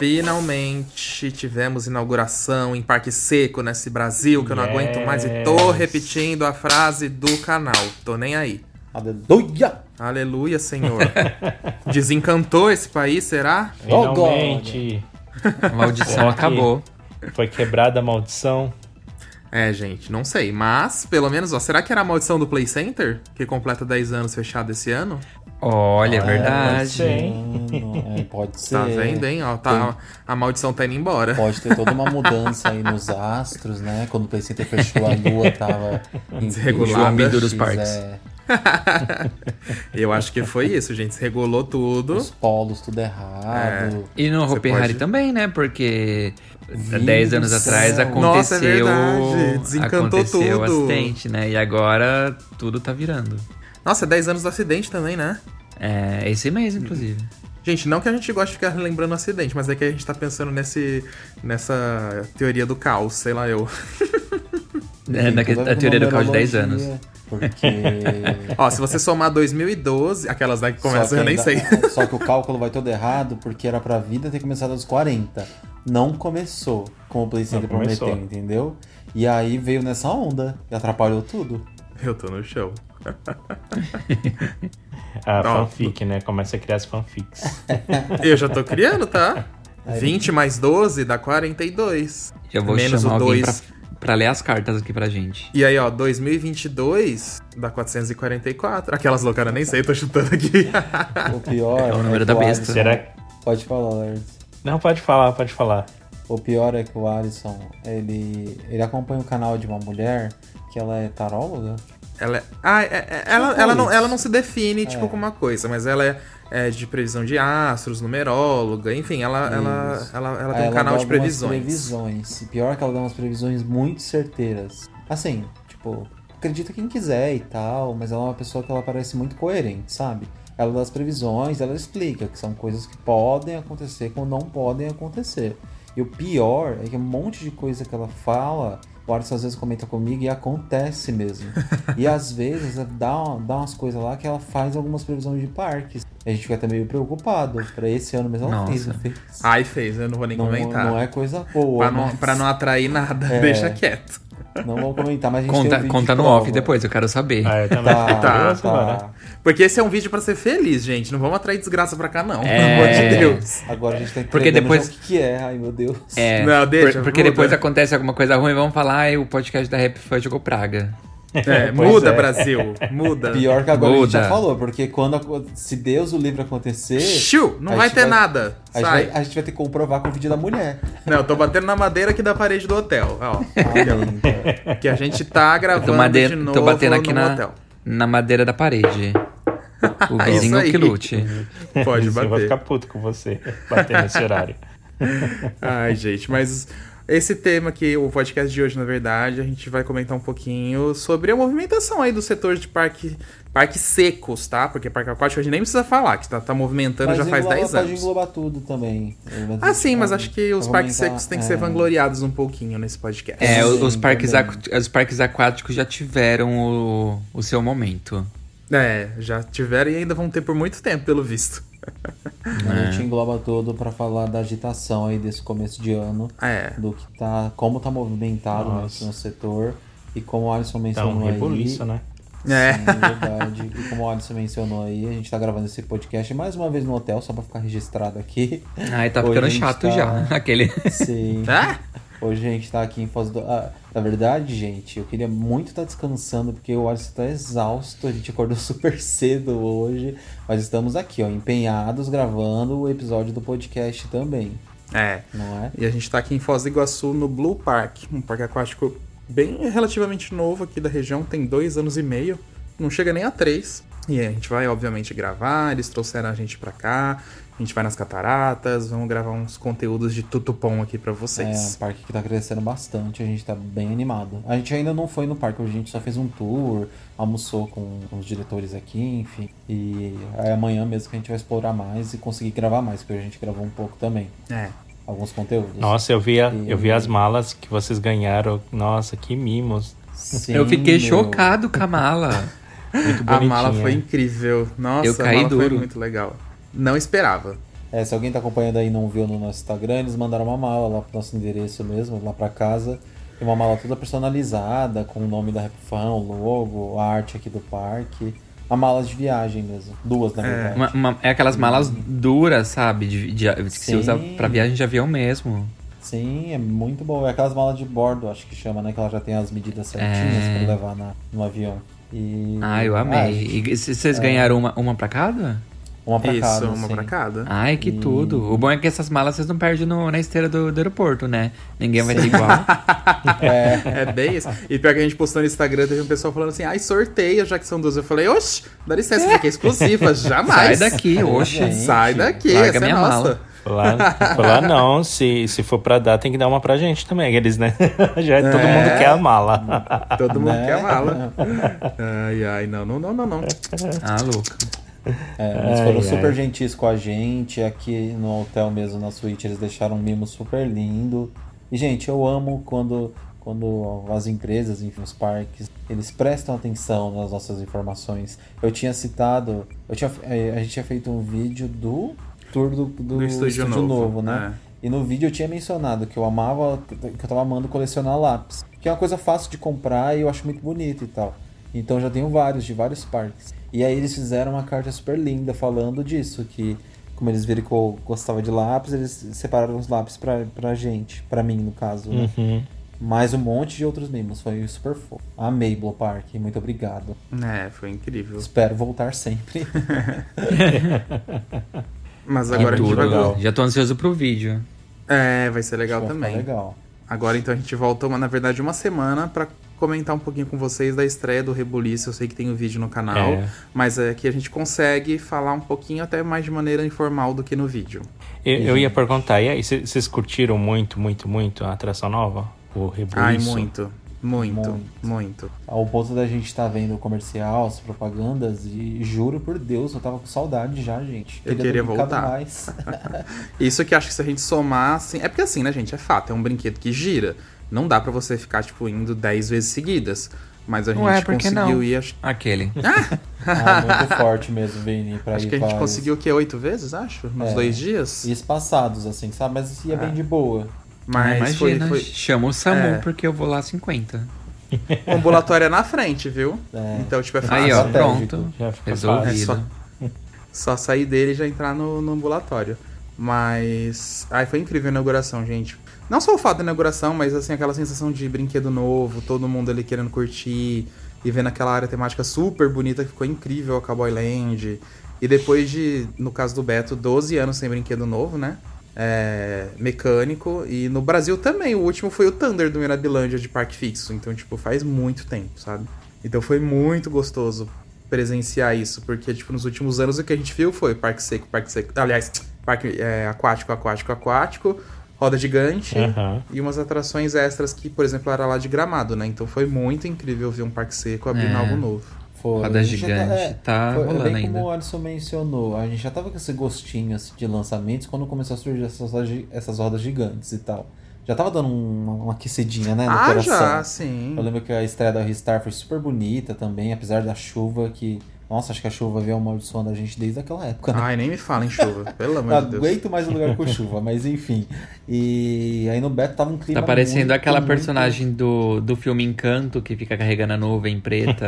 Finalmente tivemos inauguração em Parque Seco nesse Brasil que eu não aguento mais e tô repetindo a frase do canal. Tô nem aí. Aleluia! Aleluia, Senhor. Desencantou esse país, será? Finalmente. A maldição acabou. Foi quebrada a maldição. É, gente, não sei. Mas, pelo menos, ó, será que era a maldição do Play Center? Que completa 10 anos fechado esse ano? Olha, é verdade. pode ser. É, pode ser. Tá vendo, hein? Ó, tá, a maldição tá indo embora. Pode ter toda uma mudança aí nos astros, né? Quando o Play Center fechou, a lua tava Desregulada. dos parques. é, Eu acho que foi isso, gente. Se regulou tudo. os polos tudo errado. E no Hopi Hari pode- também, né? Porque Vindo 10 anos atrás aconteceu. Nossa, é verdade. Desencantou aconteceu o tudo. acidente, né? E agora tudo tá virando. Nossa, é 10 anos do acidente também, né? É esse mês, inclusive. Gente, não que a gente goste de ficar lembrando o acidente, mas é que a gente tá pensando nesse, nessa teoria do caos, sei lá eu. É, toda a teoria do caos de 10 numerologia, anos. Porque. Ó, se você somar 2012, aquelas né, que começam, Só eu que nem sei. ainda- Só que o cálculo vai todo errado, porque era pra vida ter começado aos 40. Não começou com o Play Center Não começou. prometeu, entendeu? E aí veio nessa onda e atrapalhou tudo. Eu tô no show. A Ó, fanfic, né? Começa a criar as fanfics. Eu já tô criando, tá? Aí 20 mais 12 dá 42. Já vou Menos chamar o alguém 2. pra, pra ler as cartas aqui pra gente. E aí, ó, 2022 dá 444. Aquelas loucas, eu nem sei, tô chutando aqui. O pior É o número que da besta. Será que... Pode falar, Lars. Não, pode falar, pode falar. O pior é que o Alisson, ele, ele acompanha o canal de uma mulher que ela é taróloga. Ela é. Ah, é- é- ela, Tipo ela, não, ela não se define, tipo, É. como uma coisa, mas ela é, é de previsão de astros, numeróloga, enfim, ela, ela, Isso. ela, ela tem um canal dá de previsões. previsões. E pior que ela dá umas previsões muito certeiras. Assim, tipo, acredita quem quiser e tal, mas ela é uma pessoa que ela parece muito coerente, sabe? Ela dá as previsões, ela explica que são coisas que podem acontecer como não podem acontecer. E o pior é que um monte de coisa que ela fala, o Alisson às vezes comenta comigo e acontece mesmo. e às vezes dá, dá umas coisas lá que ela faz algumas previsões de parques. A gente fica até meio preocupado. Pra esse ano mesmo ela fez, não fez? Ai, fez, eu não vou nem Não, comentar. não é coisa boa. pra, não, mas- pra não atrair nada, É. deixa quieto. Não vou comentar, mas a gente tem um Conta, conta no prova. off depois, eu quero saber. Ah, eu Tá, Tá, agora. tá. Porque esse é um vídeo pra ser feliz, gente. Não vamos atrair desgraça pra cá, não. É. Pelo amor de Deus. Agora a gente tá Porque entendendo depois- o que, que é. Ai, meu Deus. É, Não, deixa, por- porque muda. depois acontece alguma coisa ruim, vamos falar, ai, o podcast da Rap Fã jogou praga. É, Pois muda, é. Brasil. Muda. Pior que agora a gente já Muda. falou, porque quando a- se Deus o livre acontecer. Xiu, não vai ter nada. A gente, vai, a gente vai ter que comprovar com o vídeo da mulher. Não, eu tô batendo na madeira aqui da parede do hotel. Ó, que a gente tá gravando Tô, madeira, de novo tô batendo aqui no na, hotel. na madeira da parede. O vizinho que lute. Pode Eu vou bater. ficar puto com você, bater nesse horário. Ai, gente, mas esse tema aqui, o podcast de hoje, na verdade, a gente vai comentar um pouquinho sobre a movimentação aí do setor de parque, parques secos, tá? Porque parque aquático a gente nem precisa falar, que tá, tá movimentando já faz engloba- 10 Pode anos. englobar tudo também. Ah, sim, mas acho que os parques secos têm que é. ser vangloriados um pouquinho nesse podcast. É, Sim, os, parques os parques aquáticos já tiveram o, o seu momento. É, já tiveram e ainda vão ter por muito tempo, pelo visto. A É. gente engloba todo pra falar da agitação aí desse começo de ano. É. Do que tá. Como tá movimentado nesse no setor. E como o Alisson Tá mencionou um aí. rebuliço, né? É. Sim, verdade. E como o Alisson mencionou aí, a gente tá gravando esse podcast mais uma vez no hotel, só pra ficar registrado aqui. Ai, tá Hoje ficando chato tá- já. Aquele. Sim. Tá? Hoje a gente tá aqui em Foz do. Ah, na verdade, gente, eu queria muito estar descansando, porque o Alisson tá exausto. A gente acordou super cedo hoje. Mas estamos aqui, ó, empenhados, gravando o episódio do podcast também. É. Não é? E a gente tá aqui em Foz do Iguaçu, no Blue Park, um parque aquático bem relativamente novo aqui da região, tem dois anos e meio, não chega nem a três. E a gente vai, obviamente, gravar, eles trouxeram a gente pra cá, a gente vai nas cataratas, vamos gravar uns conteúdos de tutupom aqui pra É um vocês. parque que tá crescendo bastante, a gente tá bem animado. A gente ainda não foi no parque, hoje a gente só fez um tour, almoçou com os diretores aqui, enfim. E é amanhã mesmo que a gente vai explorar mais e conseguir gravar mais, porque a gente gravou um pouco também. É. Alguns conteúdos. Nossa, eu vi, a- E- eu vi as malas que vocês ganharam. Nossa, que mimos. Sim, eu fiquei meu. chocado com a mala. Muito A mala foi incrível. Nossa, Eu caí a mala foi duro. muito legal. Não esperava. É, se alguém tá acompanhando aí e não viu no nosso Instagram, eles mandaram uma mala lá pro nosso endereço mesmo, lá pra casa. Tem uma mala toda personalizada, com o nome da Repfan, o logo, a arte aqui do parque. Uma mala de viagem mesmo. Duas, na verdade. Uma- uma- é aquelas malas duras, sabe? De, de- que se Sim. usa pra viagem de avião mesmo. Sim, é muito boa. É aquelas malas de bordo, acho que chama, né? Que ela já tem as medidas certinhas É. pra levar na, no avião. E... Ah, eu Ah, amei. gente, E vocês ganharam uma, uma pra cada? Uma pra Isso, cada, uma sim. pra cada. Ai, que E- tudo. O bom é que essas malas vocês não perdem no- na esteira do, do aeroporto, né? Ninguém vai ter igual. É bem isso. E pior que a gente postou no Instagram, teve um pessoal falando assim, ai, sorteia, já que são duas. Eu falei, oxe, dá licença, isso aqui é exclusiva, jamais. Sai daqui, oxe. Sai daqui, Larga essa é minha nossa. mala. Lá, lá não, se, se for pra dar, tem que dar uma pra gente também, eles, né? Já todo É. mundo quer a mala. Todo mundo Né? quer mala. Ai, ai, não, não, não, não, não. Ah, louco. É, eles foram Ai, super ai. gentis com a gente. Aqui no hotel mesmo, na suíte, eles deixaram um mimo super lindo. E, gente, eu amo quando, quando as empresas, enfim, os parques, eles prestam atenção nas nossas informações. Eu tinha citado, eu tinha, eh, a gente tinha feito um vídeo do tour do, do, Do Estúdio Novo, né? é. E no vídeo eu tinha mencionado que eu amava, que eu tava amando colecionar lápis. Que é uma coisa fácil de comprar e eu acho muito bonito e tal. Então eu já tenho vários, de vários parques. E aí eles fizeram uma carta super linda falando disso, que como eles viram que eu gostava de lápis, eles separaram os lápis pra, pra gente, pra mim no caso, né? Uhum. Mais um monte de outros mimos, foi super fofo. Amei Blue Park, muito obrigado. É, foi incrível. Espero voltar sempre. Mas Que agora a gente tudo. vai... legal. Já tô ansioso pro vídeo. É, vai ser legal Vai ficar também. legal. Agora então a gente volta, uma, na verdade, uma semana pra comentar um pouquinho com vocês da estreia do Rebuliço. Eu sei que tem o vídeo no canal, É. mas é que a gente consegue falar um pouquinho até mais de maneira informal do que no vídeo. Eu, eu ia perguntar, e aí, cê- vocês curtiram muito, muito, muito a atração nova? O Rebuliço? Ai, muito, muito, muito. Muito. Ao ponto da gente estar vendo o comercial, as propagandas, e juro por Deus, eu tava com saudade já, gente. Eu queria brincado voltar. Mais. Isso que acho que se a gente somar, assim. É porque assim, né, gente? É fato, é um brinquedo que gira. Não dá pra você ficar, tipo, indo 10 vezes seguidas. Mas a gente Ué, que conseguiu não? ir. Acho, Aquele. Ah, muito forte mesmo, Vini, pra acho ir que a gente vários- conseguiu o quê? Oito vezes, acho? Nos É. dois dias? E espaçados, assim, sabe? Mas ia bem de boa. Mas foi, Imagina, foi. chama o SAMU É. porque eu vou lá 50. O ambulatório é na frente, viu? É. Então, tipo, é fácil. Aí, ó, pronto. Já fica Resolvido. É só, só sair dele e já entrar no, no ambulatório. Mas. Ai, foi incrível a inauguração, gente. Não só o fato da inauguração, mas assim, aquela sensação de brinquedo novo, todo mundo ali querendo curtir. e vendo aquela área temática super bonita que ficou incrível, a Cowboy Land. E depois de, no caso do Beto, 12 anos sem brinquedo novo, né? É, mecânico. E no Brasil também, o último foi o Thunder do Mirabilândia de Parque Fixo. Então, tipo, faz muito tempo, sabe? Então foi muito gostoso presenciar isso, porque, tipo, nos últimos anos o que a gente viu foi Parque Seco, Parque Seco. Aliás, Parque é, Aquático, Aquático, Aquático, Roda Gigante Aham. e umas atrações extras que, por exemplo, era lá de gramado, né? Então foi muito incrível ver um Parque Seco abrindo É. algo novo. Foi. Roda A gente já gigante, tá foi, rolando bem ainda. como o Alisson mencionou, a gente já tava com esse gostinho assim, de lançamentos quando começou a surgir essas, essas rodas gigantes e tal. Já tava dando uma, uma aquecidinha, né, no ah, coração. já, sim. Eu lembro que a estreia da Ristar foi super bonita também, apesar da chuva que... Nossa, acho que a chuva veio amaldiçoando a gente desde aquela época, né? Ai, nem me fala em chuva, pelo amor de Deus. aguento mais um lugar com chuva, mas enfim. E aí no Beto tava um clima Tá parecendo muito, aquela muito- personagem do, do filme Encanto que fica carregando a nuvem preta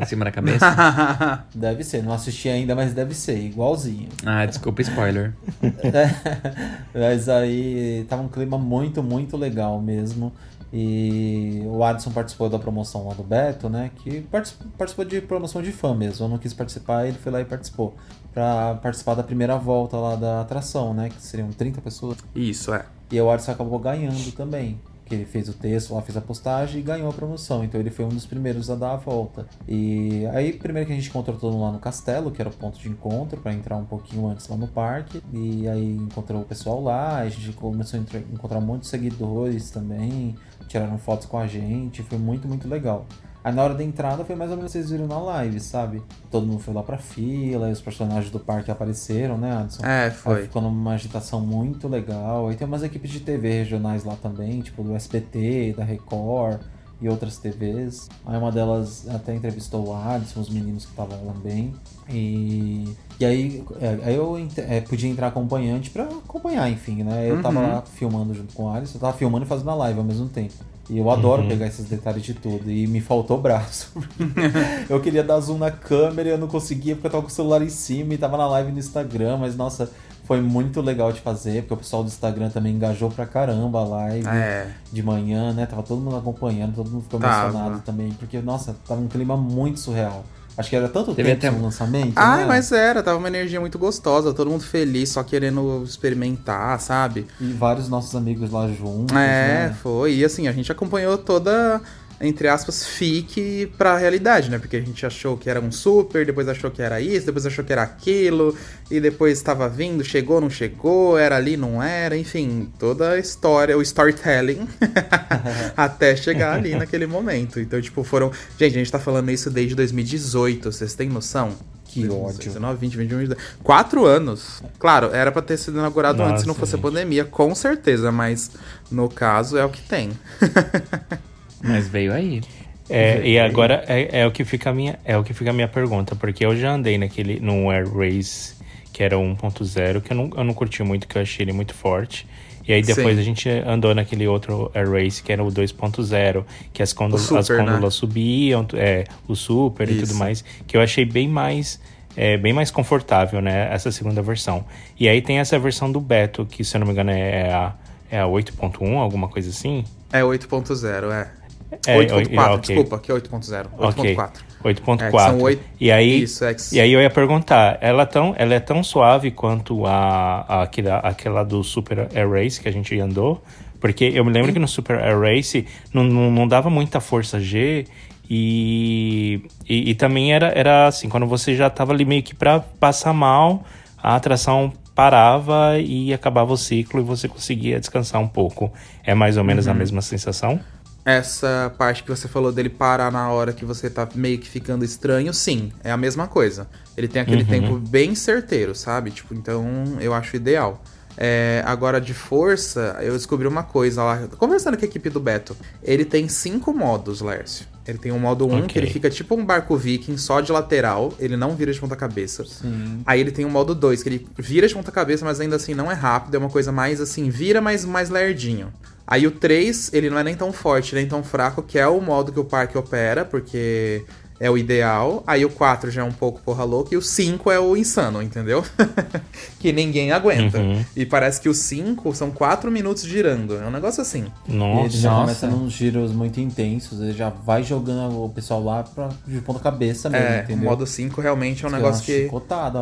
em cima da cabeça. Deve ser, não assisti ainda, mas deve ser, igualzinho. Ah, desculpa, spoiler. Mas aí tava um clima muito, muito legal mesmo. E o Adson participou da promoção lá do Beto, né? Que partic- participou de promoção de fã mesmo. Eu não quis participar, ele foi lá e participou. Pra participar da primeira volta lá da atração, né? Que seriam 30 pessoas. Isso, é. E o Adson acabou ganhando também. Que ele fez o texto lá, fez a postagem e ganhou a promoção. Então ele foi um dos primeiros a dar a volta. E aí, primeiro que a gente encontrou todo mundo lá no castelo, que era o ponto de encontro, para entrar um pouquinho antes lá no parque. E aí encontrou o pessoal lá, a gente começou a encontrar um monte de seguidores também. Tiraram fotos com a gente, foi muito, muito legal. Aí na hora da entrada foi mais ou menos vocês viram na live, sabe? Todo mundo foi lá pra fila, e os personagens do parque apareceram, né, Adson? É, Aí foi. ficou numa agitação muito legal. Aí tem umas equipes de TV regionais lá também, tipo do SBT, da Record e outras TVs. Aí uma delas até entrevistou o Adson, os meninos que estavam também. E, e aí, é, aí eu é, podia entrar acompanhante pra acompanhar, enfim, né? Eu tava Uhum. lá filmando junto com o Alisson, eu tava filmando e fazendo a live ao mesmo tempo. E eu adoro Uhum. pegar esses detalhes de tudo. E me faltou braço. eu queria dar zoom na câmera e eu não conseguia porque eu tava com o celular em cima e tava na live no Instagram, mas nossa, foi muito legal de fazer, porque o pessoal do Instagram também engajou pra caramba a live É. de manhã, né? Tava todo mundo acompanhando, todo mundo ficou Tava. emocionado também, porque, nossa, tava um clima muito surreal. Acho que era tanto Teve tempo até- o lançamento. Ah, né? mas era, tava uma energia muito gostosa, todo mundo feliz, só querendo experimentar, sabe? E vários nossos amigos lá juntos. É, né? foi. E assim, a gente acompanhou toda, entre aspas, fique pra realidade, né? Porque a gente achou que era um super, depois achou que era isso, depois achou que era aquilo, e depois estava vindo, chegou, não chegou, era ali, não era, enfim, toda a história, o storytelling, até chegar ali naquele momento. Então, tipo, foram. Gente, a gente tá falando isso desde 2018, vocês têm noção? Que ódio. 19, 20, 21, 22. Quatro anos. Claro, era pra ter sido inaugurado Nossa, antes se não fosse gente. a pandemia, com certeza, mas no caso é o que tem. Mas veio aí. É, e agora é, é o que fica a minha é o que fica a minha pergunta, porque eu já andei naquele no Air Race que era o 1.0, que eu não, eu não curti muito, que eu achei ele muito forte. E aí depois Sim. a gente andou naquele outro Air Race que era o 2.0, que as, super, as né? subiam, é, o super e tudo Isso. mais, que eu achei bem mais é, bem mais confortável, né, essa segunda versão. E aí tem essa versão do Beto, que se eu não me engano é a, é a 8.1, alguma coisa assim. É 8.0, é. É, 8.4, ok. desculpa, que é 8.0. Ok. 8.4. 8.4. É, E aí, Isso, é que- e aí eu ia perguntar, ela, é tão, ela é tão suave quanto a, a, aquela, aquela do Super Air Race que a gente andou? Porque eu me lembro que no Super Air Race não, não, não dava muita força G e, e, e também era, era assim, quando você já tava ali meio que pra passar mal, a atração parava e acabava o ciclo e você conseguia descansar um pouco. É mais ou menos a mesma sensação? Essa parte que você falou dele parar na hora que você tá meio que ficando estranho, sim, é a mesma coisa. Ele tem aquele Uhum. tempo bem certeiro, sabe? Tipo, então eu acho ideal. É, agora, de força, eu descobri uma coisa lá. Conversando com a equipe do Beto, ele tem cinco modos, Lércio. Ele tem um modo 1 um, que Ok. ele fica tipo um barco viking, só de lateral, ele não vira de ponta cabeça. Sim. Aí ele tem um modo 2, que ele vira de ponta cabeça, mas ainda assim não é rápido, é uma coisa mais assim, vira, mas mais lerdinho. Aí o 3, ele não é nem tão forte, nem tão fraco, que é o modo que o parque opera, porque é o ideal, aí o 4 já é um pouco porra louca, e o 5 é o insano, entendeu? que ninguém aguenta. Uhum. E parece que o 5 são 4 minutos girando. É um negócio assim. E ele Nossa. já Nossa. começa nos giros muito intensos, ele já vai jogando o pessoal lá pra, de ponta cabeça mesmo, É, o entendeu? modo 5 realmente é um Fica negócio uma que.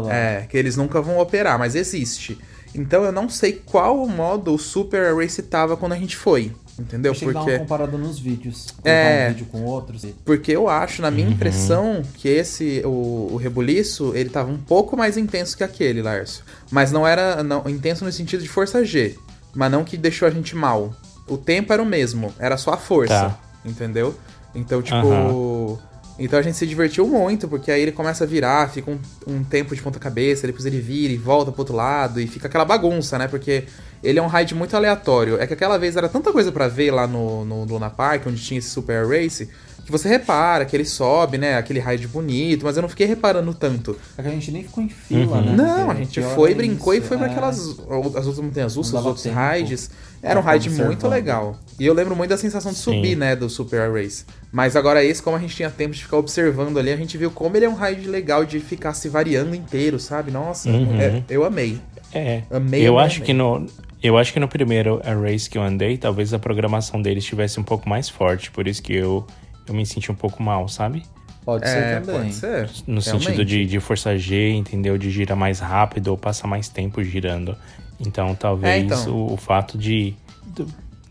lá. É, que eles nunca vão operar, mas existe. Então eu não sei qual modo o Super Race tava quando a gente foi. Entendeu? Deixa eu dar uma Porque. comparada nos vídeos. É. um vídeo com outros. Porque eu acho, na minha Uhum. impressão, que esse, o, o rebuliço, ele tava um pouco mais intenso que aquele, Lárcio. Mas não era não, intenso no sentido de força G. Mas não que deixou a gente mal. O tempo era o mesmo, era só a força. Tá. Entendeu? Então, tipo. Aham. Então a gente se divertiu muito, porque aí ele começa a virar, fica um, um tempo de ponta-cabeça, depois ele vira e volta pro outro lado, e fica aquela bagunça, né? Porque ele é um raid muito aleatório. É que aquela vez era tanta coisa pra ver lá no, no Luna Park, onde tinha esse Super Race, que você repara que ele sobe, né? Aquele raid bonito, mas eu não fiquei reparando tanto. É que a gente nem ficou em fila, Uhum. né? Não, a gente foi, é brincou e isso, foi pra é. aquelas. As outras montanhas russas, os outros tempo raids. Era um raid muito legal. E eu lembro muito da sensação de subir, Sim. né, do Super Race. Mas agora esse, como a gente tinha tempo de ficar observando ali, a gente viu como ele é um raid legal de ficar se variando inteiro, sabe? Nossa, Uhum. é- eu amei. É. Amei, eu amei, acho amei. que no. Eu acho que no primeiro race que eu andei, talvez a programação deles estivesse um pouco mais forte, por isso que eu, eu me senti um pouco mal, sabe? Pode É, ser também. pode ser. No sentido realmente. de, de força G, entendeu? De girar mais rápido ou passar mais tempo girando. Então, talvez É, então. O, o fato de,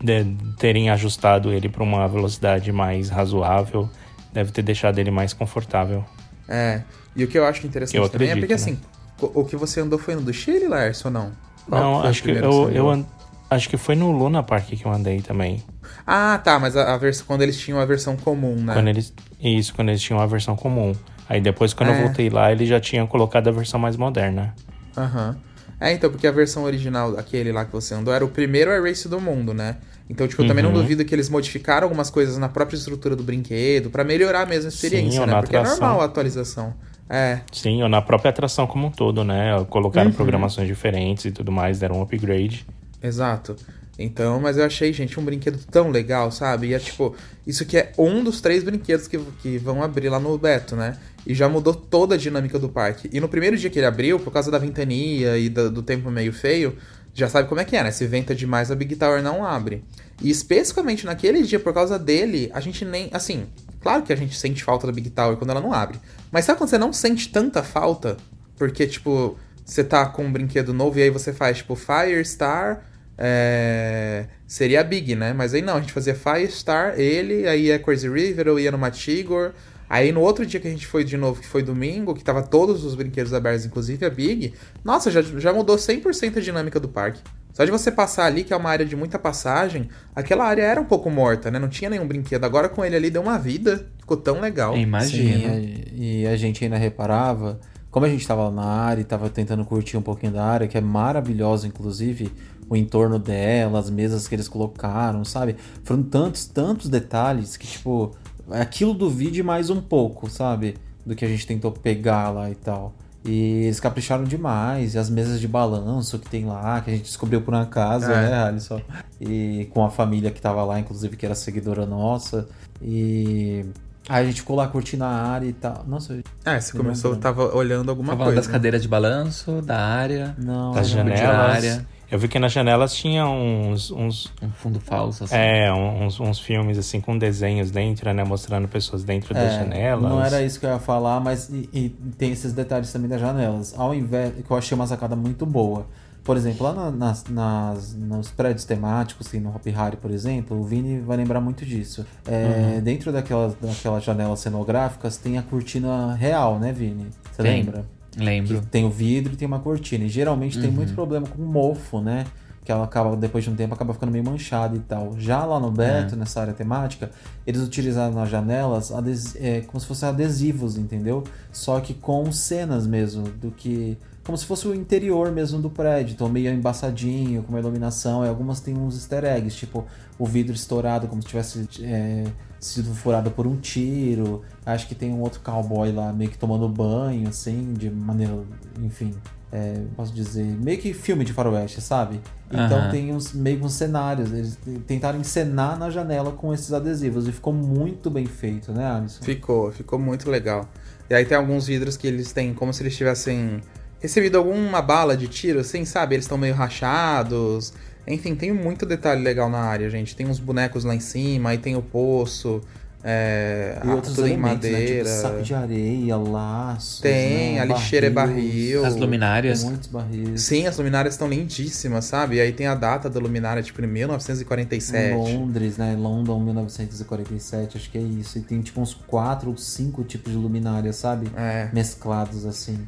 de terem ajustado ele para uma velocidade mais razoável deve ter deixado ele mais confortável. É. E o que eu acho interessante Eu também é porque acredito, assim, o o que você andou foi no do Chile, Lars, ou não? Qual Não, acho que eu, eu an- acho que foi no Luna Park que eu andei também. Ah, tá, mas a, a versão quando eles tinham a versão comum, né? Quando eles, isso, quando eles tinham a versão comum. Aí depois, quando É. eu voltei lá, eles já tinham colocado a versão mais moderna. Aham. É, então, porque a versão original, aquele lá que você andou, era o primeiro Air Race do mundo, né? Então, tipo, eu também não Uhum. duvido que eles modificaram algumas coisas na própria estrutura do brinquedo pra melhorar mesmo a experiência, Sim, né? Porque é atração. normal a atualização. É, Sim, ou na própria atração como um todo, né? Colocaram Uhum. programações diferentes e tudo mais, deram um upgrade. Exato. Então, mas eu achei, gente, um brinquedo tão legal, sabe? E é tipo, isso que é um dos três brinquedos que, que vão abrir lá no Beto, né? E já mudou toda a dinâmica do parque. E no primeiro dia que ele abriu, por causa da ventania e do, do tempo meio feio, já sabe como é que é, né? Se venta demais, a Big Tower não abre. E especificamente naquele dia, por causa dele, a gente nem. Assim, claro que a gente sente falta da Big Tower quando ela não abre. Mas sabe quando você não sente tanta falta? Porque, tipo, você tá com um brinquedo novo e aí você faz, tipo, Firestar. É... Seria a Big, né? Mas aí não, a gente fazia Firestar, ele, aí é Crazy River, eu ia no Matigor. Aí no outro dia que a gente foi de novo, que foi domingo, que tava todos os brinquedos abertos, inclusive a Big, nossa, já, já mudou 100% a dinâmica do parque. Só de você passar ali, que é uma área de muita passagem, aquela área era um pouco morta, né? Não tinha nenhum brinquedo. Agora com ele ali deu uma vida, ficou tão legal. Imagina. Sim, e a gente ainda reparava, como a gente tava lá na área e tava tentando curtir um pouquinho da área, que é maravilhosa, inclusive, o entorno dela, as mesas que eles colocaram, sabe? Foram tantos, tantos detalhes que, tipo, é aquilo do vídeo e mais um pouco, sabe? Do que a gente tentou pegar lá e tal. E eles capricharam demais, e as mesas de balanço que tem lá, que a gente descobriu por uma casa, É. né, Alisson? E com a família que tava lá, inclusive, que era seguidora nossa. E aí a gente ficou lá curtindo a área e tal. Nossa, eu- É, você começou, tava olhando alguma Tava falando coisa. das cadeiras de balanço, da área, não. Das janelas. área. Eu vi que nas janelas tinha uns, uns, um fundo falso, assim. é, uns, uns filmes assim com desenhos dentro, né? Mostrando pessoas dentro das É, janelas. Não era isso que eu ia falar, mas e, e tem esses detalhes também das janelas. Ao invés, que eu achei uma sacada muito boa. Por exemplo, lá na- nas, nas- nos prédios temáticos, assim, no Hop Harry, por exemplo, o Vini vai lembrar muito disso. É, Uhum. Dentro daquelas, daquelas janelas cenográficas tem a cortina real, né, Vini? Você lembra? Lembro. Tem o vidro e tem uma cortina. E geralmente tem muito problema com mofo, né? Que ela acaba, depois de um tempo, acaba ficando meio manchada e tal. Já lá no Beto, nessa área temática, eles utilizaram nas janelas é, como se fossem adesivos, entendeu? Só que com cenas mesmo, do que. Como se fosse o interior mesmo do prédio. Então meio embaçadinho, com uma iluminação. E algumas tem uns easter eggs, tipo o vidro estourado, como se tivesse é, sido furado por um tiro. Acho que tem um outro cowboy lá meio que tomando banho, assim, de maneira. Enfim. é, posso dizer, meio que filme de faroeste, sabe? Então Aham. tem uns meio que uns cenários. Eles tentaram encenar na janela com esses adesivos e ficou muito bem feito, né, Alisson? Ficou, ficou muito legal. E aí tem alguns vidros que eles têm como se eles tivessem recebido alguma bala de tiro, assim, sabe? Eles estão meio rachados. Enfim, tem muito detalhe legal na área, gente. Tem uns bonecos lá em cima, aí tem o poço, é, E outros tudo em elementos, né? madeira. Tipo saco de areia, laços. Tem, né? a lixeira é barril. As luminárias. Muitos barris. Sim, as luminárias estão lindíssimas, sabe? E aí tem a data da luminária, tipo, em Em 1947. Londres, né? London 1947, acho que é isso. E tem tipo uns quatro ou cinco tipos de luminária, sabe? É. Mesclados assim.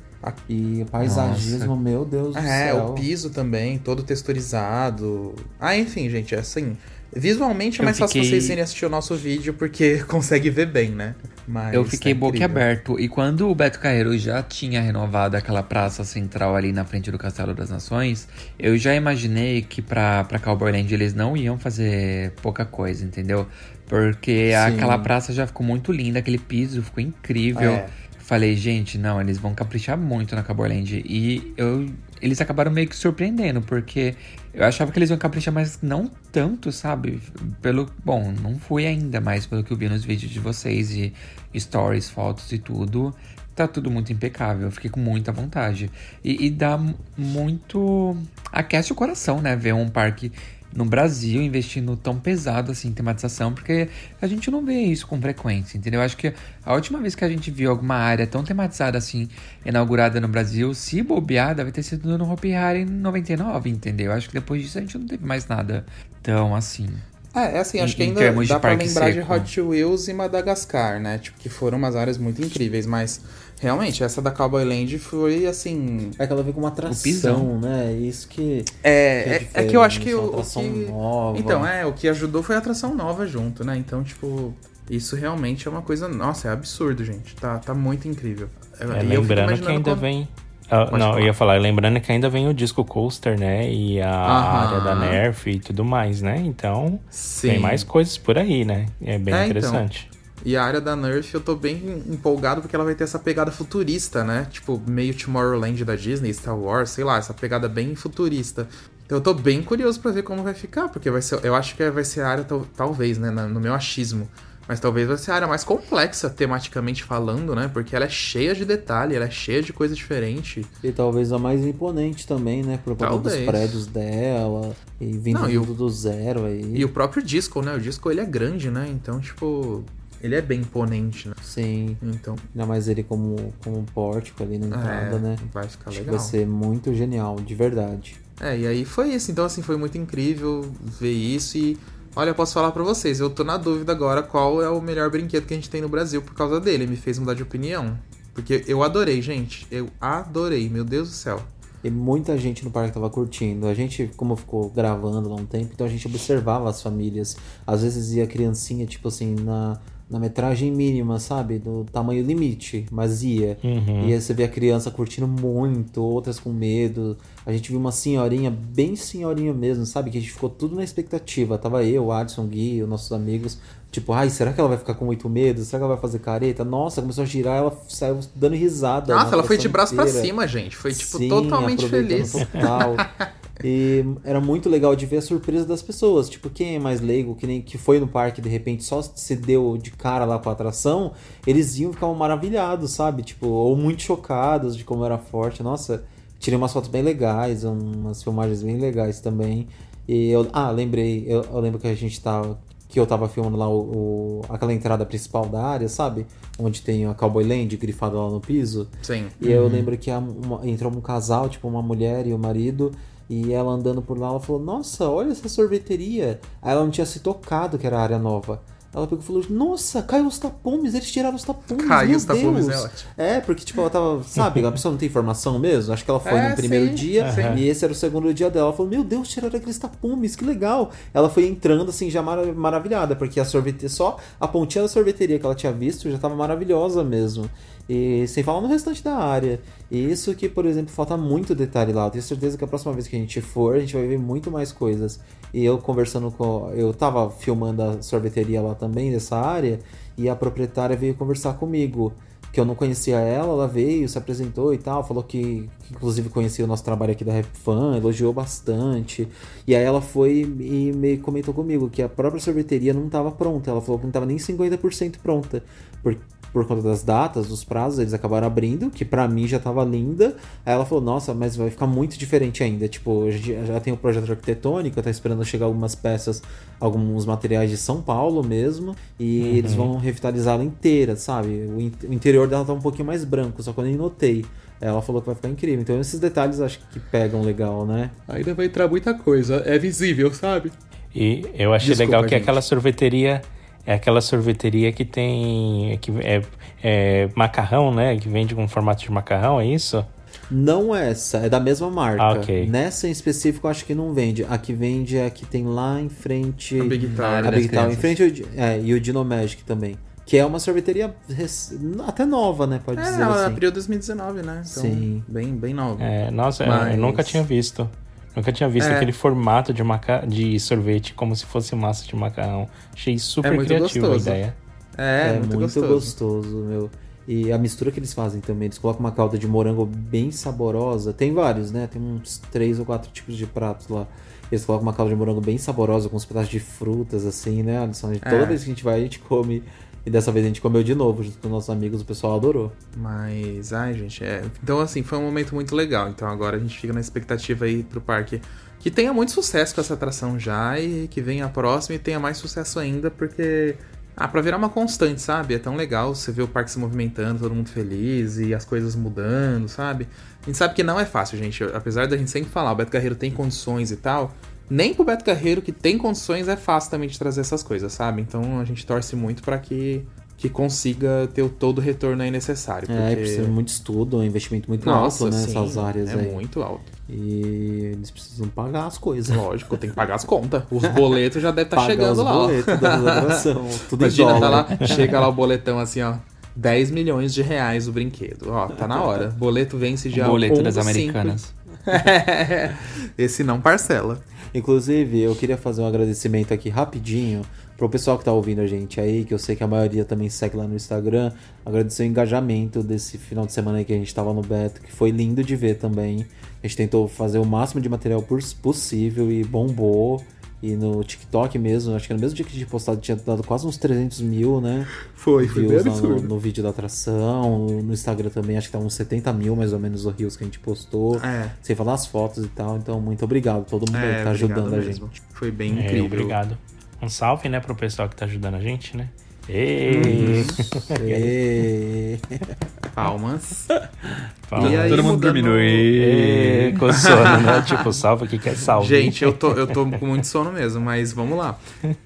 E o paisagismo, meu Deus do É, céu. o piso também, todo texturizado. Ah, enfim, gente, é assim. Visualmente é Eu mais fácil fiquei- vocês irem assistir o nosso vídeo porque consegue ver bem, né? Mas Eu fiquei é incrível. boquiaberto. E quando o Beto Carreiro já tinha renovado aquela praça central ali na frente do Castelo das Nações, eu já imaginei que pra, pra Cowboy Land eles não iam fazer pouca coisa, entendeu? Porque Sim. aquela praça já ficou muito linda, aquele piso ficou incrível. É. Falei, gente, não, eles vão caprichar muito na Cowboy Land. E eu, eles acabaram meio que surpreendendo, porque eu achava que eles iam caprichar, mas não tanto, sabe? Pelo. Bom, não fui ainda, mas pelo que eu vi nos vídeos de vocês, e stories, fotos e tudo, tá tudo muito impecável. Eu fiquei com muita vontade. E, e dá mu- muito. aquece o coração, né? Ver um parque no Brasil investindo tão pesado assim em tematização, porque a gente não vê isso com frequência, entendeu? Acho que a última vez que a gente viu alguma área tão tematizada assim, inaugurada no Brasil, se bobear, deve ter sido no Hopi Hari em 99, entendeu? Acho que depois disso a gente não teve mais nada tão assim. É, é assim, acho Em- que ainda dá pra lembrar seco. de Hot Wheels e Madagascar, né? Tipo, que foram umas áreas muito incríveis, mas realmente, essa da Cowboy Land foi assim. É que ela veio com uma pisão. atração, né? Isso que. É, que é, é que eu acho que diferente, o, atração que... nova. Então, é, o que ajudou foi a atração nova junto, né? Então, tipo, isso realmente é uma coisa. Nossa, é absurdo, gente. Tá, tá muito incrível. É, E eu lembrando que ainda como- vem. Pode não, falar. eu ia falar, lembrando que ainda vem o disco coaster, né? E a Aham. área da Nerf e tudo mais, né? Então, Sim. tem mais coisas por aí, né? É bem É, então. interessante. E a área da Nerf eu tô bem empolgado porque ela vai ter essa pegada futurista, né? Tipo, meio Tomorrowland da Disney, Star Wars, sei lá, essa pegada bem futurista. Então eu tô bem curioso pra ver como vai ficar, porque vai ser, eu acho que vai ser a área, tal- talvez, né, no meu achismo. Mas talvez vai ser a área mais complexa, tematicamente falando, né? Porque ela é cheia de detalhe, ela é cheia de coisa diferente. E talvez a mais imponente também, né? Por conta dos prédios dela. E vindo Não, e o- do zero aí. E o próprio disco, né? O disco ele é grande, né? Então, tipo, ele é bem imponente, né? Sim. Então, Ainda mais ele como, como um pórtico ali na entrada, é, né? vai ficar Acho legal. vai ser muito genial, de verdade. É, e aí foi isso. Então, assim, foi muito incrível ver isso e. Olha, eu posso falar pra vocês, eu tô na dúvida agora qual é o melhor brinquedo que a gente tem no Brasil por causa dele. Me fez mudar de opinião. Porque eu adorei, gente. Eu adorei, meu Deus do céu. E muita gente no parque tava curtindo. A gente, como ficou gravando lá um tempo, então a gente observava as famílias. Às vezes ia criancinha, tipo assim, na, na metragem mínima, sabe? Do tamanho limite, mas ia. Uhum. E aí você vê a criança curtindo muito, outras com medo. A gente viu uma senhorinha, bem senhorinha mesmo, sabe? Que a gente ficou tudo na expectativa. Tava eu, o Adson, o Gui, os nossos amigos. Tipo, ai, será que ela vai ficar com muito medo? Será que ela vai fazer careta? Nossa, começou a girar, ela saiu dando risada. Nossa, ela foi de braço pra inteira. cima, gente. Foi, tipo, Sim, totalmente feliz. Total. E era muito legal de ver a surpresa das pessoas. Tipo, quem é mais leigo, que nem que foi no parque de repente só se deu de cara lá com a atração, eles iam ficar maravilhados, sabe? Tipo, ou muito chocados de como era forte. Nossa, tirei umas fotos bem legais, umas filmagens bem legais também. E eu, ah, lembrei, eu, eu lembro que a gente tava que eu tava filmando lá o, o- aquela entrada principal da área, sabe? Onde tem a Cowboy Land grifada lá no piso. Sim. E eu lembro que a- uma- entrou um casal, tipo uma mulher e o marido, e ela andando por lá, ela falou: Nossa, olha essa sorveteria. Aí ela não tinha se tocado que era a área nova. Ela pegou e falou: Nossa, caiu os tapumes, eles tiraram os tapumes. Caiu meu os tapumes, Deus. é ótimo. É, porque, tipo, ela tava, sabe, a pessoa não tem informação mesmo. Acho que ela foi É, no primeiro sim, dia sim. e esse era o segundo dia dela. Ela falou: Meu Deus, tiraram aqueles tapumes, que legal. Ela foi entrando, assim, já mara- maravilhada, porque a sorvete, só a pontinha da sorveteria que ela tinha visto já tava maravilhosa mesmo. E sem falar no restante da área. E isso que, por exemplo, falta muito detalhe lá. Eu tenho certeza que a próxima vez que a gente for, a gente vai ver muito mais coisas. E eu conversando com. Eu tava filmando a sorveteria lá também, dessa área, e a proprietária veio conversar comigo. que eu não conhecia ela, ela veio, se apresentou e tal, falou que, que inclusive conhecia o nosso trabalho aqui da Rap Fan, elogiou bastante. E aí ela foi e me comentou comigo que a própria sorveteria não estava pronta. Ela falou que não estava nem 50% pronta. Porque por conta das datas, dos prazos, eles acabaram abrindo, que para mim já tava linda. Aí ela falou, nossa, mas vai ficar muito diferente ainda. Tipo, a gente já tem o projeto arquitetônico, tá esperando chegar algumas peças, alguns materiais de São Paulo mesmo, e uhum. eles vão revitalizá-la inteira, sabe? O, in o, interior dela tá um pouquinho mais branco, só que eu nem notei. Ela falou que vai ficar incrível. Então esses detalhes acho que pegam legal, né? Ainda vai entrar muita coisa. É visível, sabe? E eu achei Desculpa, legal que gente. aquela sorveteria é aquela sorveteria que tem. que é, é, macarrão, né? Que vende com formato de macarrão, é isso? Não essa, é da mesma marca. Ah, okay. Nessa em específico, acho que não vende. A que vende é a que tem lá em frente. A Big Tower. A Big Tower em frente é, e o Dino Magic também. Que é uma sorveteria até nova, né? Pode é, dizer ela assim. abriu 2019, né? Então, Sim. Bem, bem nova. É, nossa, Mas... eu nunca tinha visto. Nunca tinha visto é. aquele formato de, maca... de sorvete como se fosse massa de macarrão. Achei super é criativo a ideia. É, é muito, muito gostoso. gostoso, meu. E a mistura que eles fazem também, eles colocam uma calda de morango bem saborosa. Tem vários, né? Tem uns três ou quatro tipos de pratos lá. Eles colocam uma calda de morango bem saborosa, com uns pedaços de frutas, assim, né, Alisson? Toda é. vez que a gente vai, a gente come e dessa vez a gente comeu de novo, junto com nossos amigos, o pessoal adorou. Mas, ai, gente, é. Então, assim, foi um momento muito legal. Então agora a gente fica na expectativa aí pro parque que tenha muito sucesso com essa atração já e que venha a próxima e tenha mais sucesso ainda, porque. Ah, pra virar uma constante, sabe? É tão legal você ver o parque se movimentando, todo mundo feliz e as coisas mudando, sabe? A gente sabe que não é fácil, gente. Apesar da gente sempre falar, o Beto Carreiro tem condições e tal nem pro Beto Carreiro, que tem condições, é fácil também de trazer essas coisas, sabe? Então a gente torce muito para que que consiga ter o todo o retorno aí necessário. É, porque... É, precisa de muito estudo, um investimento muito Nossa, alto, né? Sim, essas áreas é aí. muito alto. E eles precisam pagar as coisas. Lógico, tem que pagar as contas. Os boletos já devem estar tá chegando os lá. Boletos da tudo Imagina, tá lá, chega lá o boletão assim, ó. 10 milhões de reais o brinquedo. Ó, tá na hora. Boleto vence já. O boleto das americanas. Esse não parcela. Inclusive, eu queria fazer um agradecimento aqui rapidinho pro pessoal que tá ouvindo a gente aí, que eu sei que a maioria também segue lá no Instagram. Agradecer o engajamento desse final de semana aí que a gente tava no Beto, que foi lindo de ver também. A gente tentou fazer o máximo de material possível e bombou. E no TikTok mesmo, acho que no mesmo dia que a gente postado tinha dado quase uns 300 mil, né? Foi, foi bem absurdo. No, no, vídeo da atração, no Instagram também, acho que tá uns 70 mil mais ou menos os rios que a gente postou. É. Sem falar as fotos e tal. Então, muito obrigado a todo mundo é, que tá ajudando a gente. Foi bem é, incrível. Obrigado. Um salve, né, pro pessoal que tá ajudando a gente, né? Ei. Palmas. Palmas. E aí, Todo mundo dormindo. E... Com sono, né? tipo, salva que quer salve. Gente, eu tô, eu tô com muito sono mesmo, mas vamos lá.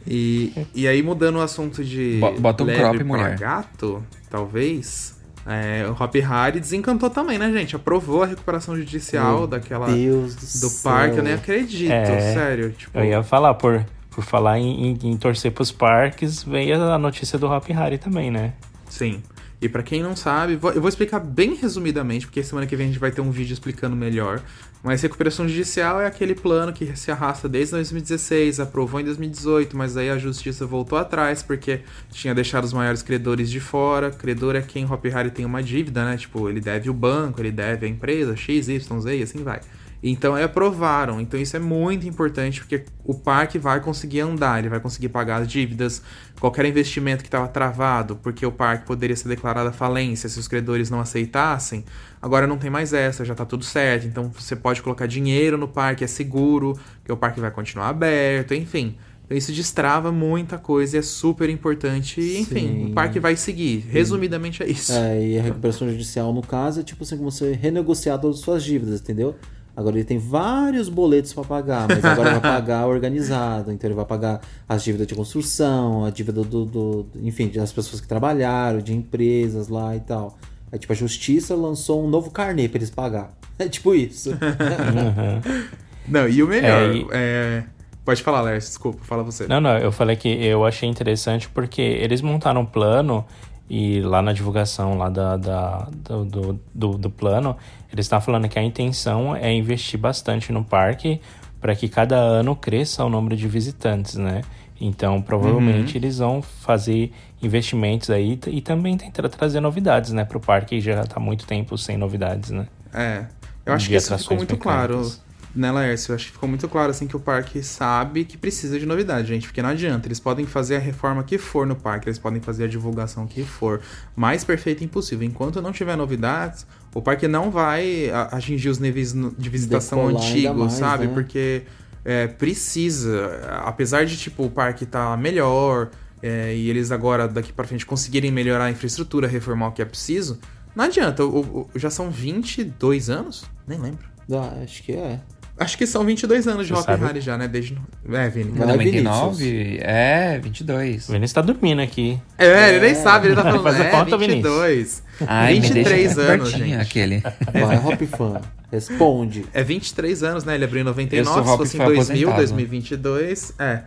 E, e aí, mudando o assunto de. Bota um crop, mulher. gato, talvez. É, o Hop Harry desencantou também, né, gente? Aprovou a recuperação judicial Meu daquela. Deus do, do parque, eu nem acredito, é, sério. Tipo... Eu ia falar, por por falar em, em, em torcer pros parques, veio a notícia do Hop Harry também, né? Sim. E para quem não sabe, eu vou explicar bem resumidamente, porque semana que vem a gente vai ter um vídeo explicando melhor. Mas recuperação judicial é aquele plano que se arrasta desde 2016, aprovou em 2018, mas aí a justiça voltou atrás porque tinha deixado os maiores credores de fora. Credor é quem o Hop Harry tem uma dívida, né? Tipo, ele deve o banco, ele deve a empresa, X, Y, Z e assim vai. Então é aprovaram. Então isso é muito importante porque o parque vai conseguir andar, ele vai conseguir pagar as dívidas, qualquer investimento que estava travado, porque o parque poderia ser declarado falência se os credores não aceitassem. Agora não tem mais essa, já está tudo certo. Então você pode colocar dinheiro no parque, é seguro, que o parque vai continuar aberto, enfim. Então isso destrava muita coisa e é super importante. E, enfim, Sim. o parque vai seguir. Resumidamente é isso. É, e a recuperação judicial, no caso, é tipo assim, como você renegociar todas as suas dívidas, entendeu? Agora ele tem vários boletos para pagar, mas agora vai pagar organizado. Então ele vai pagar as dívidas de construção, a dívida do, do, enfim, das pessoas que trabalharam, de empresas lá e tal. Aí tipo a justiça lançou um novo carnê para eles pagar. É tipo isso. uhum. Não, e o melhor, é, e... É... Pode falar, Lércio, desculpa, fala você. Não, não, eu falei que eu achei interessante porque eles montaram um plano e lá na divulgação lá da, da do, do, do, do plano, eles estão falando que a intenção é investir bastante no parque para que cada ano cresça o número de visitantes, né? Então, provavelmente eles vão fazer investimentos aí e também tentar trazer novidades, né, pro parque, que já tá há muito tempo sem novidades, né? É. Eu acho que isso ficou muito claro, mecânicas. Né, Laércio? Eu acho que ficou muito claro, assim, que o parque sabe que precisa de novidade, gente. Porque não adianta. Eles podem fazer a reforma que for no parque, eles podem fazer a divulgação que for. Mais perfeita impossível. Enquanto não tiver novidades, o parque não vai atingir os níveis de visitação antigos, sabe? né? Porque é, precisa. Apesar de, tipo, o parque tá melhor... é, e eles agora, daqui pra frente, conseguirem melhorar a infraestrutura, reformar o que é preciso, não adianta. o- o- já são 22 anos? Nem lembro. Ah, acho que é. Acho que são 22 anos de Você Hop sabe? Harry já, né? Desde. É, Vini. Vai, 99? É, 22. O Vinícius tá dormindo aqui. É, ele nem sabe, ele tá falando. Faz a é, conta, 22. Ai, me 23 deixa anos, gente. aquele. Vai, Hop Fan. Responde. É 23 anos, né? Ele abriu em Eu 99, sou se Hop fosse em Fan 2000, aposentado. 2022. É,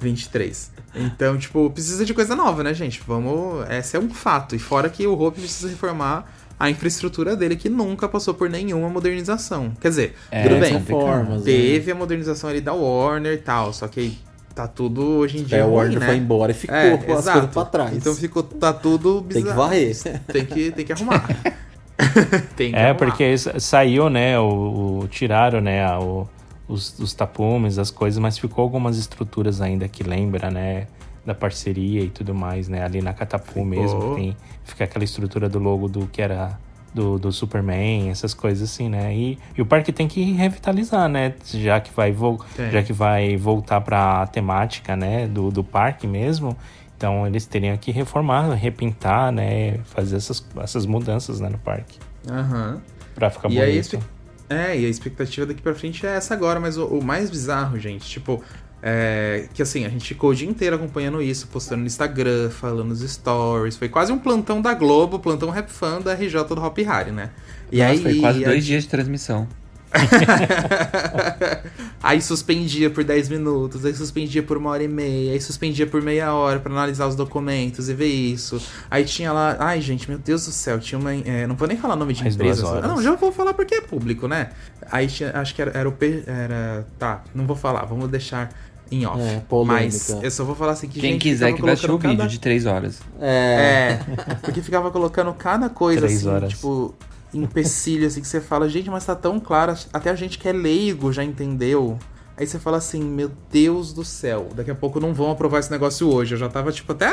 23. Então, tipo, precisa de coisa nova, né, gente? Vamos. Esse é um fato. E fora que o Hope precisa reformar a infraestrutura dele, que nunca passou por nenhuma modernização. Quer dizer, É, tudo bem. Formas, né? Teve a modernização ali da Warner e tal, só que tá tudo hoje em dia É, o Warner né? foi embora e ficou É, com as exato. coisas pra trás. Então ficou, tá tudo Tem que bizarro. varrer. Tem que, tem que arrumar. tem que É, arrumar. porque saiu, né, o, o- tiraram, né, a- o- os, os tapumes, as coisas, mas ficou algumas estruturas ainda que lembra, né, da parceria e tudo mais, né, ali na Catapu mesmo, tem, fica aquela estrutura do logo do que era do, do Superman, essas coisas assim, né, e, e o parque tem que revitalizar, né, já que vai, Tem. já que vai voltar pra temática, né, do, do parque mesmo, então eles teriam que reformar, repintar, né, fazer essas, essas mudanças, né, no parque. Aham. Pra ficar E aí, a bonito. expec- é, e a expectativa daqui pra frente é essa agora, mas o, o mais bizarro, gente, tipo, é, que assim, a gente ficou o dia inteiro acompanhando isso, postando no Instagram, falando nos stories, foi quase um plantão da Globo, plantão rap fan da RJ do Hop Harry, né? E Nossa, aí, foi quase a- dois dias de transmissão. aí suspendia por 10 minutos, aí suspendia por uma hora e meia, aí suspendia por meia hora pra analisar os documentos e ver isso. Aí tinha lá, ai gente, meu Deus do céu, tinha uma, é, não vou nem falar nome de Mais empresa. horas. Não, já vou falar porque é público, né? Aí tinha, acho que era, era o era, tá, não vou falar, vamos deixar em off. É. Mas eu só vou falar assim que Quem gente, quiser que vai assistir o colocando vídeo cada- de 3 horas. É. é, porque ficava colocando cada coisa Três assim, horas. tipo, empecilho, assim, que você fala, gente, mas tá tão claro, até a gente que é leigo já entendeu. Aí você fala assim, meu Deus do céu, daqui a pouco não vão aprovar esse negócio hoje. Eu já tava, tipo, até,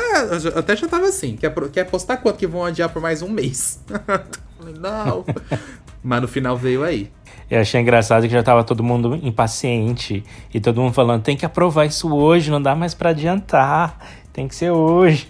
até já tava assim, quer, pro- quer postar quanto que vão adiar por mais um mês? Falei, não. mas no final veio aí. Eu achei engraçado que já tava todo mundo impaciente e todo mundo falando: tem que aprovar isso hoje, não dá mais pra adiantar, tem que ser hoje.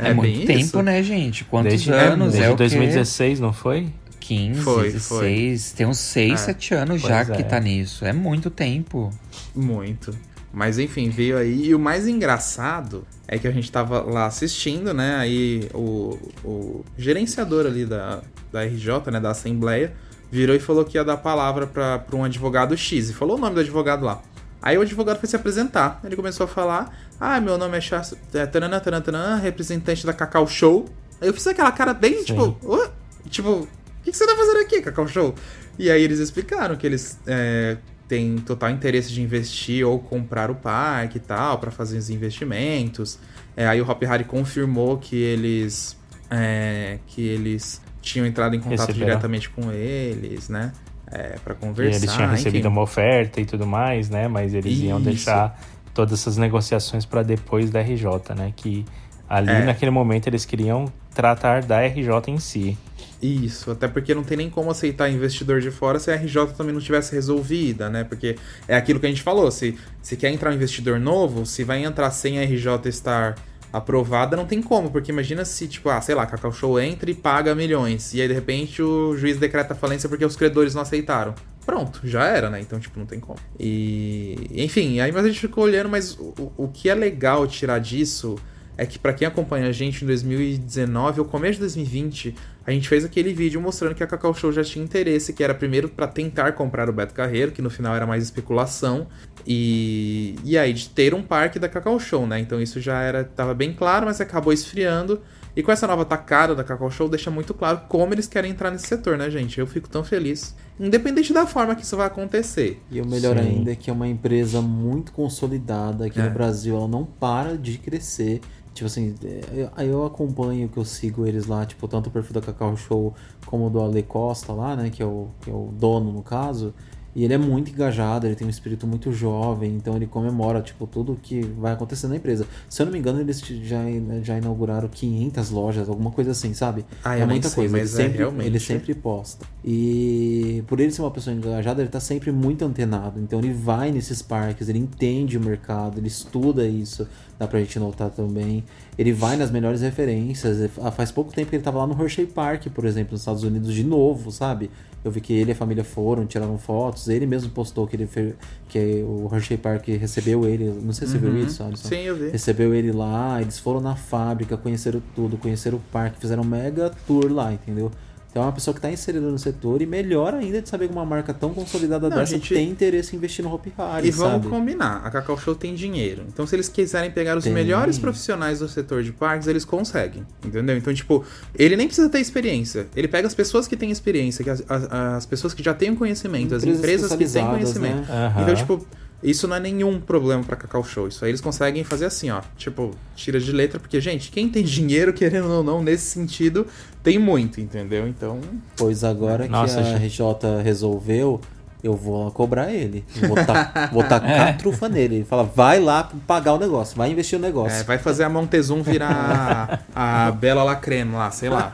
É, É muito bem tempo, isso. né, gente? Quantos desde anos? desde é o quê? 2016, não foi? 15, Foi, 16. Tem uns 6, É. 7 anos já Pois que é. tá nisso. É muito tempo. Muito. Mas enfim, veio aí. E o mais engraçado é que a gente tava lá assistindo, né? Aí o, o gerenciador ali da, da RJ, né? Da Assembleia, virou e falou que ia dar a palavra pra, pra um advogado X. E falou o nome do advogado lá. Aí o advogado foi se apresentar. Ele começou a falar: Ah, meu nome é Charles. É, tanana, tanana, tanana, representante da Cacau Show. Aí eu fiz aquela cara bem, tipo, "Hã?" tipo, o que, que você tá fazendo aqui, Cacau Show? E aí eles explicaram que eles é, têm total interesse de investir ou comprar o parque e tal, pra fazer os investimentos. É, aí o Hop Harry confirmou que eles. é, que eles tinham entrado em contato diretamente com eles, né? É, para conversar. eles tinham recebido enfim. uma oferta e tudo mais, né? Mas eles iam Isso. deixar todas essas negociações pra depois da RJ, né? Que ali É. naquele momento eles queriam tratar da RJ em si. Isso, até porque não tem nem como aceitar investidor de fora se a RJ também não tivesse resolvida, né? Porque é aquilo que a gente falou, se, se quer entrar um investidor novo, se vai entrar sem a RJ estar aprovada, não tem como, porque imagina se, tipo, ah, sei lá, Cacau Show entra e paga milhões, e aí de repente o juiz decreta falência porque os credores não aceitaram. Pronto, já era, né? Então, tipo, não tem como. E. Enfim, aí mas a gente ficou olhando, mas o, o que é legal tirar disso é que pra quem acompanha a gente em 2019 ou começo de 2020, a gente fez aquele vídeo mostrando que a Cacau Show já tinha interesse, que era primeiro pra tentar comprar o Beto Carreiro, que no final era mais especulação, e, e aí de ter um parque da Cacau Show, né? Então isso já era tava bem claro, mas acabou esfriando. E com essa nova tacada da Cacau Show, deixa muito claro como eles querem entrar nesse setor, né, gente? Eu fico tão feliz. Independente da forma que isso vai acontecer. E o melhor Sim. ainda é que é uma empresa muito consolidada aqui É. no Brasil, ela não para de crescer. Tipo assim, é, eu, acompanho que eu sigo eles lá, tipo, tanto o perfil da Cacau Show como do Ale Costa lá, né? Que é o, que é o dono no caso. E ele é muito engajado, ele tem um espírito muito jovem, então ele comemora, tipo, tudo que vai acontecer na empresa. Se eu não me engano, eles já, já inauguraram 500 lojas, alguma coisa assim, sabe? Ah, é muita sei, coisa. mas ele, é sempre, realmente- ele sempre posta. E por ele ser uma pessoa engajada, ele tá sempre muito antenado. Então ele vai nesses parques, ele entende o mercado, ele estuda isso, dá pra gente notar também. Ele vai nas melhores referências. Ah, Faz pouco tempo que ele tava lá no Hershey Park, por exemplo, nos Estados Unidos de novo, sabe? Eu vi que ele e a família foram, tiraram fotos. Ele mesmo postou que ele fe- que o Hershey Park recebeu ele. Não sei se você viu isso, Alisson. Uhum. Sim, eu vi. Recebeu ele lá, eles foram na fábrica, conheceram tudo, conheceram o parque, fizeram um mega tour lá, entendeu? Então é uma pessoa que está inserida no setor e melhor ainda de saber que uma marca tão consolidada Não, dessa gente- tem interesse em investir no Hopi Hari, E vamos sabe? combinar, a Cacau Show tem dinheiro. Então, se eles quiserem pegar os Tem. melhores profissionais do setor de parques, eles conseguem. Entendeu? Então, tipo, ele nem precisa ter experiência. Ele pega as pessoas que têm experiência, que as, as- as pessoas que já têm o conhecimento, as Empresas empresas que têm conhecimento. né? Aham. Então, tipo, isso não é nenhum problema pra Cacau Show. Isso aí eles conseguem fazer assim, ó. Tipo, tira de letra, porque, gente, quem tem dinheiro, querendo ou não, nesse sentido, tem muito, entendeu? Então. Pois agora Nossa, que a gente. RJ resolveu, eu vou lá cobrar ele. Vou, ta vou tacar É. a trufa nele. Ele fala, vai lá pagar o negócio, vai investir no negócio. É, vai fazer a Montezum virar a Bela Lacreme lá, sei lá.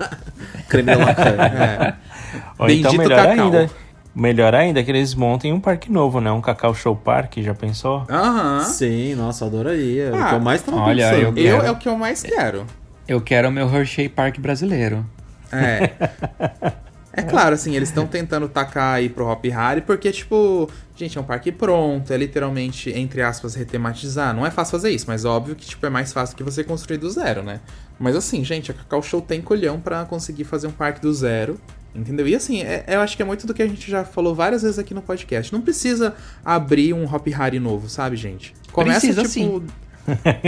Creme de la creme. É. Ou então Bendito melhor cacau. ainda. Melhor ainda que eles montem um parque novo, né? Um Cacau Show Park, já pensou? Aham. Sim, nossa, eu adoraria. É o Ah, que eu mais tava olha, pensando. eu- Eu quero. é o que eu mais quero. Eu quero o meu Hershey Park brasileiro. É. É claro, assim, eles estão tentando tacar aí pro Hop Harry, porque, tipo, gente, é um parque pronto, é literalmente, entre aspas, retematizar. Não é fácil fazer isso, mas óbvio que, tipo, é mais fácil que você construir do zero, né? Mas assim, gente, a Cacau Show tem colhão pra conseguir fazer um parque do zero. Entendeu? E assim, é- eu acho que é muito do que a gente já falou várias vezes aqui no podcast. Não precisa abrir um Hop Harry novo, sabe, gente? Começa Precisa, tipo. sim.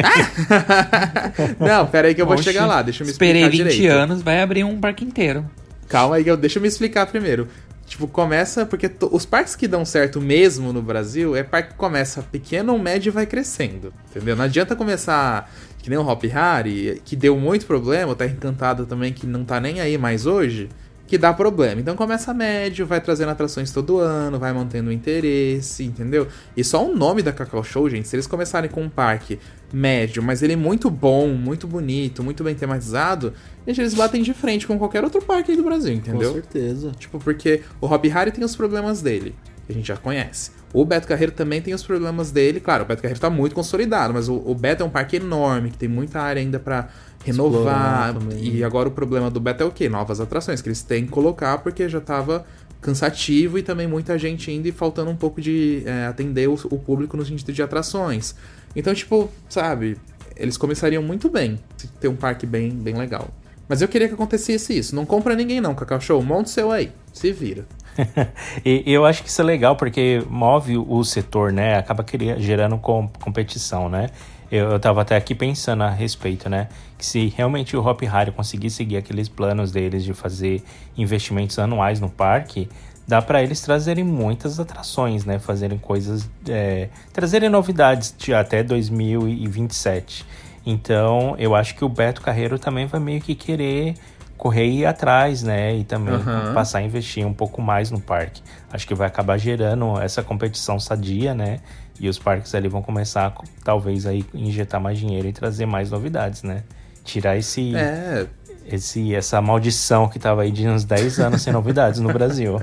Ah! Não, pera aí que eu vou Oxe, chegar lá, deixa eu me explicar Esperei 20 direito. anos, vai abrir um parque inteiro. Calma aí, que eu- deixa eu me explicar primeiro. Tipo, começa porque to- os parques que dão certo mesmo no Brasil é parque que começa pequeno, médio e vai crescendo. Entendeu? Não adianta começar que nem o Hop Harry, que deu muito problema, o Terra Encantada também, que não tá nem aí mais hoje, que dá problema. Então começa médio, vai trazendo atrações todo ano, vai mantendo o interesse, entendeu? E só o nome da Cacau Show, gente, se eles começarem com um parque médio, mas ele é muito bom, muito bonito, muito bem tematizado, gente, eles batem de frente com qualquer outro parque aí do Brasil, Com entendeu? certeza. Tipo, porque o Hop Harry tem os problemas dele, que a gente já conhece. O Beto Carreiro também tem os problemas dele. Claro, o Beto Carreiro tá muito consolidado, mas o, o Beto é um parque enorme, que tem muita área ainda pra renovar. Explorar. E agora o problema do Beto é o quê? Novas atrações, que eles têm que colocar porque já tava cansativo e também muita gente indo e faltando um pouco de é, atender o, o público no sentido de atrações. Então, tipo, sabe, eles começariam muito bem se ter um parque bem, bem legal. Mas eu queria que acontecesse isso. Não compra ninguém não, Cacau Show. Monte seu aí. Se vira. e eu acho que isso é legal porque move o setor, né? Acaba gerando com- competição, né? Eu, eu tava até aqui pensando a respeito, né? Que se realmente o Hop Harry conseguir seguir aqueles planos deles de fazer investimentos anuais no parque, dá para eles trazerem muitas atrações, né? Fazerem coisas, é, trazerem novidades de até 2027. Então, eu acho que o Beto Carreiro também vai meio que querer correr e ir atrás, né? E também Aham. passar a investir um pouco mais no parque. Acho que vai acabar gerando essa competição sadia, né? E os parques ali vão começar, talvez, aí injetar mais dinheiro e trazer mais novidades, né? Tirar esse, É, esse essa maldição que tava aí de uns 10 anos sem novidades no Brasil.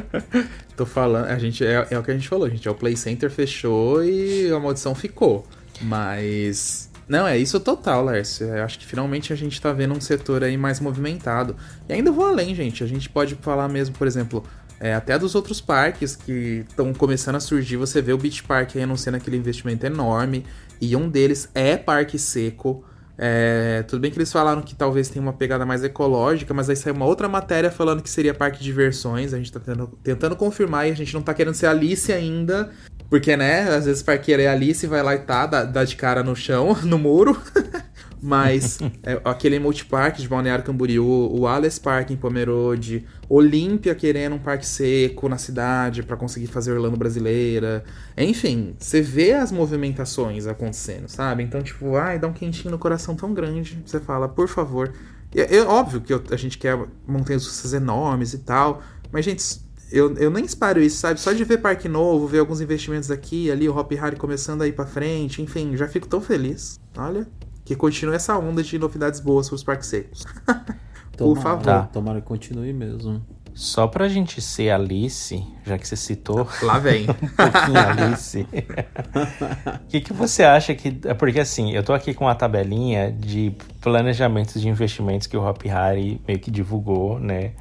tô falando. A gente, é, é o que a gente falou, gente. É o Play Center fechou e a maldição ficou. Mas. Não, é isso total, Lércio. Eu acho que finalmente a gente tá vendo um setor aí mais movimentado. E ainda vou além, gente. A gente pode falar mesmo, por exemplo, é, até dos outros parques que estão começando a surgir. Você vê o Beach Park anunciando aquele investimento enorme. E um deles é Parque Seco. É, tudo bem que eles falaram que talvez tenha uma pegada mais ecológica, mas aí saiu uma outra matéria falando que seria parque de diversões. A gente tá tentando, tentando confirmar e a gente não tá querendo ser Alice ainda. Porque, né, às vezes parqueira é Alice, vai lá e tá, dá, dá de cara no chão, no muro. Mas é, aquele multipark de Balneário Camboriú, o Alice Park em Pomerode, Olímpia querendo um parque seco na cidade para conseguir fazer Orlando brasileira. Enfim, você vê as movimentações acontecendo, sabe? Então, tipo, ai, dá um quentinho no coração tão grande. Você fala, por favor. É, é óbvio que eu, a gente quer montanhas enormes e tal, mas, gente, eu, eu nem espero isso, sabe? Só de ver parque novo, ver alguns investimentos aqui ali, o Hop Harry começando a ir pra frente, enfim, já fico tão feliz. Olha, que continue essa onda de novidades boas pros parques secos. Por Tomara, favor. Tá. Tomara que continue mesmo. Só pra gente ser Alice, já que você citou Lá vem. um pouquinho Alice. O que, que você acha que. é Porque assim, eu tô aqui com uma tabelinha de planejamentos de investimentos que o Hop Harry meio que divulgou, né?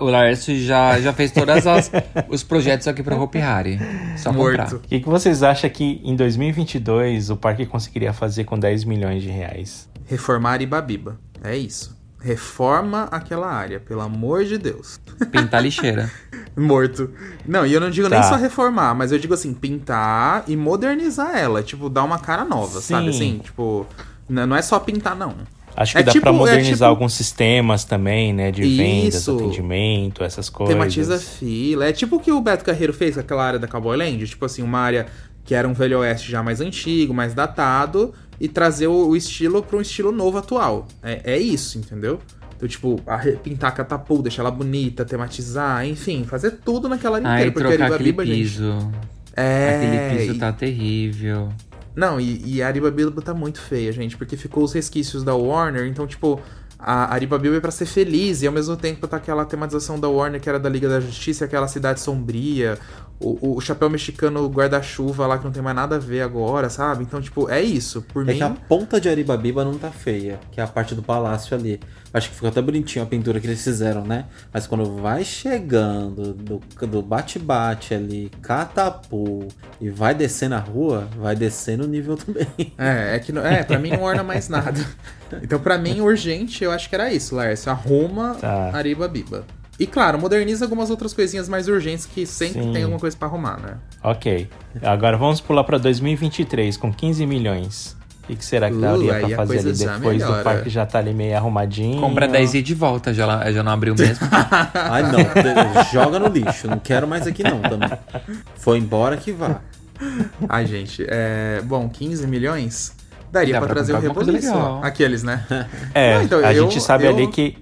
O Laércio já, já fez todos os projetos aqui pra Hopi Hari. Só comprar. Morto. O que, que vocês acham que em 2022 o parque conseguiria fazer com 10 milhões de reais? Reformar Ibabiba. É isso. Reforma aquela área, pelo amor de Deus. Pintar lixeira. Morto. Não, e eu não digo nem Tá. só reformar, mas eu digo assim, pintar e modernizar ela. Tipo, dar uma cara nova, sabe? Sim. Assim, tipo, não é só pintar, não. Acho que É dá tipo- pra é modernizar tipo- alguns sistemas também, né? De vendas, Isso. atendimento, essas coisas. Tematiza fila. É tipo o que o Beto Carreiro fez com aquela área da Cowboy Land. Tipo assim, uma área que era um Velho Oeste já mais antigo, mais datado, e trazer o, o estilo pra um estilo novo atual. É, é isso, entendeu? Então, tipo, arre- pintar a catapulta, deixar ela bonita, tematizar, enfim, fazer tudo naquela área Aí inteira. Porque a trocar aquele Aribabiba, gente. piso. É. Aquele piso e- tá terrível. Não, e, e a Aribabiba tá muito feia, gente, porque ficou os resquícios da Warner, então, tipo, a Aribabiba é pra ser feliz e ao mesmo tempo tá aquela tematização da Warner que era da Liga da Justiça, aquela cidade sombria, o, o chapéu mexicano guarda-chuva lá que não tem mais nada a ver agora, sabe? Então, tipo, é isso. Por É mim. que a ponta de Aribabiba não tá feia, que é a parte do palácio ali. Acho que ficou até bonitinho a pintura que eles fizeram, né? Mas quando vai chegando do do bate-bate ali, catapu, e vai descer na rua, vai descer no nível também. É, é que não- é, pra mim não orna mais nada. Então, pra mim, urgente, eu acho que era isso, Lércio. Arruma Tá. Aribabiba. E claro, moderniza algumas outras coisinhas mais urgentes que sempre Sim. tem alguma coisa pra arrumar, né? Ok. Agora vamos pular pra 2023 com 15 milhões. O que, será que Uh, daria aí pra fazer ali depois do parque já tá ali meio arrumadinho? Compra 10 e de volta, já, já não abriu mesmo. Ai não, de- joga no lixo, não quero mais aqui não também. Foi embora que vá. Ai, gente, é... Bom, 15 milhões? Daria Dá pra pra trazer o Reboliço. legal. Aqueles, né? É, Não, então, a eu- gente sabe eu- ali que.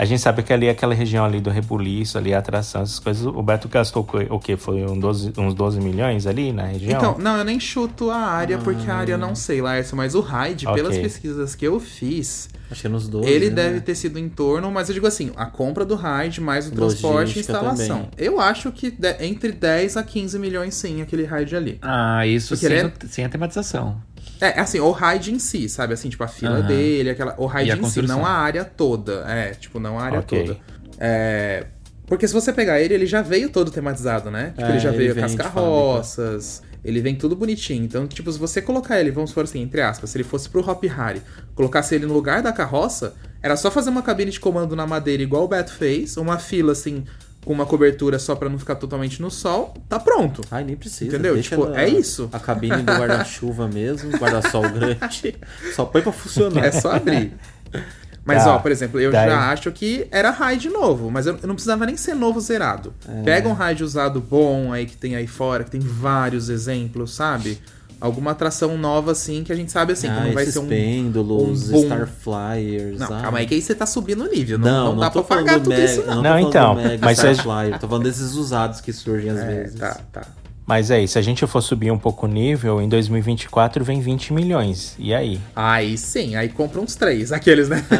A gente sabe que ali aquela região ali do Rebuliço, ali a atração, essas coisas, o Beto gastou o quê? Foi um 12 uns 12 milhões ali na região? Então, não, eu nem chuto a área, porque a área eu não sei, Lárcio, mas o Hyde, Ok. pelas pesquisas que eu fiz, Acho que é nos 12. ele né? deve ter sido em torno, mas eu digo assim, a compra do Hyde mais o transporte e Logística instalação. também. Eu acho que de- entre 10 a 15 milhões sim, aquele Hyde ali. Ah, isso Porque sem, o- sem a tematização. É, assim, o Hyde em si, sabe? Assim, tipo, a fila Aham. dele, aquela. O a em si, não a área toda. É, tipo, não a área Ok. toda. É. Porque se você pegar ele, ele já veio todo tematizado, né? Tipo, É, ele já veio com as carroças, ele vem tudo bonitinho. Então, tipo, se você colocar ele, vamos supor assim, entre aspas, se ele fosse pro Hop Harry, colocasse ele no lugar da carroça, era só fazer uma cabine de comando na madeira igual o Beto fez, uma fila assim, com uma cobertura só pra não ficar totalmente no sol, tá pronto. Ai, nem precisa. Entendeu? Deixa Tipo, na- é isso. A cabine do guarda-chuva mesmo, guarda-sol grande. Só põe pra funcionar. É só abrir. Mas, Tá. ó, por exemplo, eu Daí- já acho que era raid novo, mas eu, eu não precisava nem ser novo zerado. Pega um raid usado bom aí que tem aí fora, que tem vários exemplos, sabe? Alguma atração nova, assim, que a gente sabe, assim, que ah, não vai esses ser um... pêndulos, um boom. Starflyers. Não, ah. calma aí, que aí você tá subindo o nível. Não, Não, não, dá tô pra pagar do tudo Mega, isso, não. não, Não, então, Mega mas Starflyer, tô falando desses usados que surgem às É, vezes. tá, tá. Mas aí, se a gente for subir um pouco o nível, em 2024 vem 20 milhões. E aí? Aí sim, aí compra uns três, aqueles, né?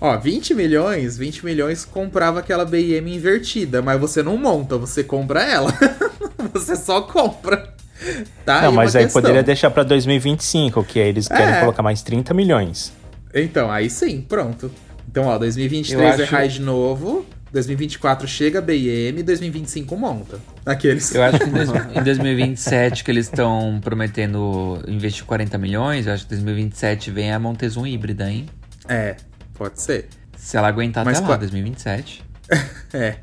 Ó, 20 milhões, 20 milhões comprava aquela BM invertida, mas você não monta, você compra ela. você só compra. Tá não, aí mas aí questão. poderia deixar pra 2025, que aí eles querem É. colocar mais 30 milhões. Então, aí sim, pronto. Então, ó, 2023 Eu é acho- raid novo, 2024 chega BM, 2025 monta. Aqueles. Eu acho que em, dois- em 2027 que eles estão prometendo investir 40 milhões, eu acho que 2027 vem a Montezum híbrida, hein? É, pode ser. Se ela aguentar Mas até lá, qua- 2027. É.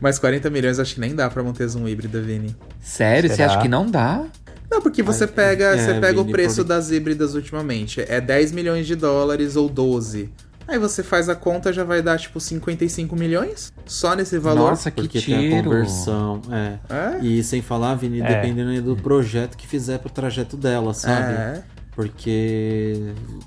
Mas 40 milhões acho que nem dá pra Montezum híbrida, Vini. Sério? Você Será? acha que não dá? Não, porque você pega, é, você pega o Vini, preço por- das híbridas ultimamente. É 10 milhões de dólares ou 12. Aí você faz a conta, já vai dar tipo 55 milhões? Só nesse valor? Nossa, que Porque tem a tiro. conversão, é. É? E sem falar, Vini, É. dependendo do projeto que fizer pro trajeto dela, sabe? É. Porque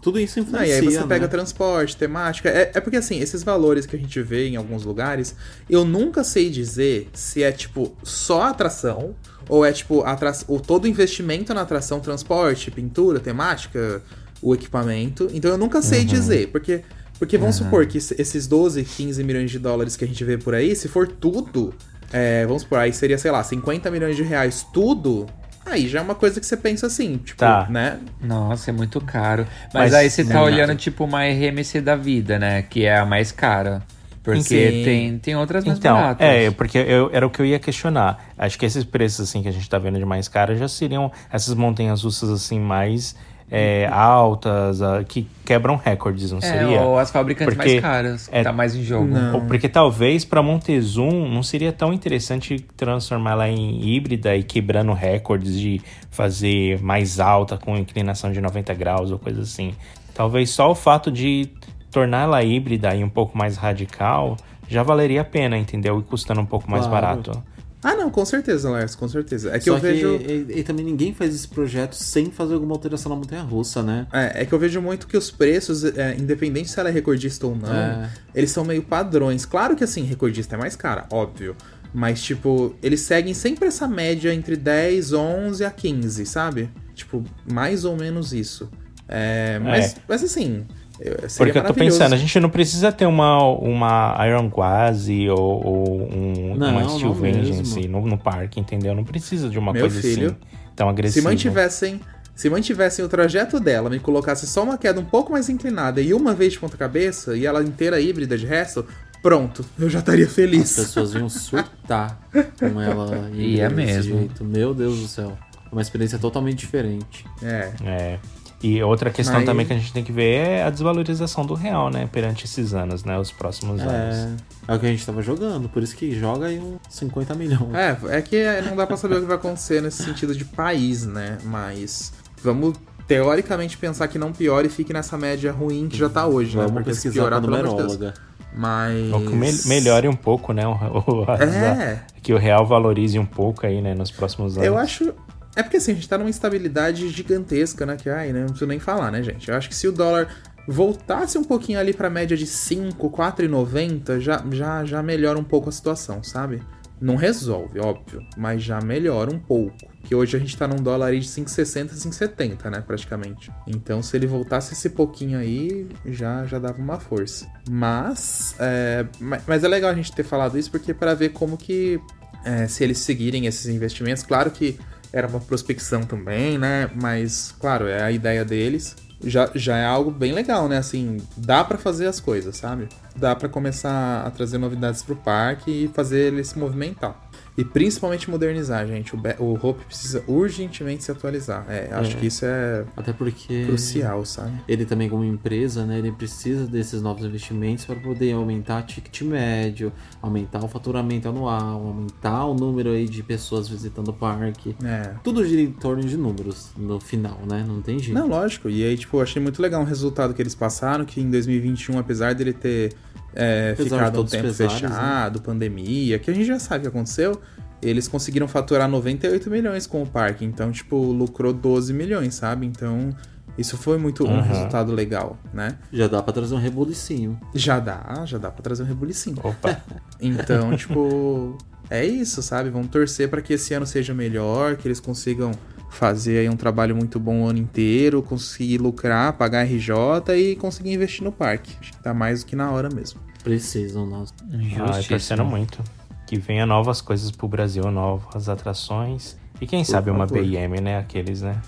tudo isso influencia, e aí você né? pega transporte, temática. É, é porque assim, esses valores que a gente vê em alguns lugares, eu nunca sei dizer se é tipo só atração ou é tipo atra... o todo investimento na atração, transporte, pintura, temática, o equipamento. Então eu nunca Uhum. sei dizer, porque porque vamos supor que esse- esses 12, 15 milhões de dólares que a gente vê por aí, se for tudo, é, vamos supor, aí seria, sei lá, 50 milhões de reais tudo, aí já é uma coisa que você pensa assim, tipo, Tá. né? Nossa, é muito caro. Mas, Mas aí você tá não é olhando, nada. tipo, uma RMC da vida, né? Que é a mais cara. Porque Sim. tem, tem outras mais Então, baratas. é, porque eu, era o que eu ia questionar. Acho que esses preços, assim, que a gente tá vendo de mais caros já seriam essas montanhas russas, assim, mais é, altas, ah, que quebram recordes, não É, seria? ou as fabricantes Porque mais caras, que é- tá mais em jogo. Não. Ou Porque talvez para Montezum não seria tão interessante transformá-la em híbrida e quebrando recordes de fazer mais alta com inclinação de 90 graus ou coisa assim. Talvez só o fato de torná-la híbrida e um pouco mais radical já valeria a pena, entendeu? E custando um pouco mais Claro. barato. Ah, não, com certeza, Lars, com certeza. É que Só eu vejo. e, e também ninguém faz esse projeto sem fazer alguma alteração na montanha russa, né? É, é que eu vejo muito que os preços, é, independente se ela é recordista ou não, É. eles são meio padrões. Claro que assim, recordista é mais cara, óbvio. Mas, tipo, eles seguem sempre essa média entre 10, 11 a 15, sabe? Tipo, mais ou menos isso. É, mas, mas assim, eu- Porque eu tô pensando, a gente não precisa ter uma, uma Iron Quasi ou, ou um, Não, uma não Steel Vengeance mesmo. no, no parque, entendeu? Não precisa de uma Meu coisa filho, assim tão Se agressiva. mantivessem, se mantivessem o trajeto dela, me colocasse só uma queda um pouco mais inclinada e uma vez de ponta cabeça e ela inteira híbrida de resto, pronto, eu já estaria As feliz. pessoas iam surtar com ela E é mesmo. jeito. Meu Deus do céu. É uma experiência totalmente diferente. É. É. E outra questão Mas- também que a gente tem que ver é a desvalorização do real, né? Perante esses anos, né? Os próximos anos. É, é o que a gente tava jogando, por isso que joga aí uns 50 milhões. É, é que não dá pra saber o que vai acontecer nesse sentido de país, né? Mas vamos teoricamente pensar que não piore e fique nessa média ruim que já tá hoje, né? Vamos Porque se pesquisar piorar, com a pelo amor de Deus. numeróloga. Mas. Ou que me- melhore um pouco, né? O, o- a- É. Que o real valorize um pouco aí, né? Nos próximos anos. Eu acho. É porque assim, a gente tá numa instabilidade gigantesca, né? Que ai, né? Não preciso nem falar, né, gente? Eu acho que se o dólar voltasse um pouquinho ali pra média de 5, 4,90, já, já, já melhora um pouco a situação, sabe? Não resolve, óbvio, mas já melhora um pouco. Que hoje a gente tá num dólar aí de 5,60, 5,70, né, praticamente. Então, se ele voltasse esse pouquinho aí, já, já dava uma força. Mas, é, ma- mas é legal a gente ter falado isso, porque para ver como que, é, se eles seguirem esses investimentos, claro que era uma prospecção também, né, mas, claro, é a ideia deles. Já, já é algo bem legal, né? Assim, dá pra fazer as coisas, sabe? Dá pra começar a trazer novidades pro parque e fazer ele se movimentar. E principalmente modernizar, gente. O, o Hope precisa urgentemente se atualizar. É, acho É. que isso é Até porque crucial, sabe? ele também como empresa, né, ele precisa desses novos investimentos para poder aumentar o ticket médio, aumentar o faturamento anual, aumentar o número aí de pessoas visitando o parque. É. Tudo gira em torno de números no final, né? Não tem jeito. Não, lógico. E aí, tipo, eu achei muito legal o resultado que eles passaram, que em 2021, apesar dele ter é, ficado um tempo pesares, né? fechado, pandemia, que a gente já sabe o que aconteceu, eles conseguiram faturar 98 milhões com o parque. Então, tipo, lucrou 12 milhões, sabe? Então, isso foi muito um Uhum. resultado legal, né? Já dá pra trazer um rebulicinho. Já dá, já dá pra trazer um rebulicinho. Opa. Então, tipo, é isso, sabe? Vamos torcer pra que esse ano seja melhor, que eles consigam fazer aí um trabalho muito bom o ano inteiro, conseguir lucrar, pagar RJ e conseguir investir no parque. Acho que tá mais do que na hora mesmo. Precisam, nós. Ah, torcendo muito. Que venha novas coisas pro Brasil, novas atrações. E quem sabe uma favor. BM, né? Aqueles, né?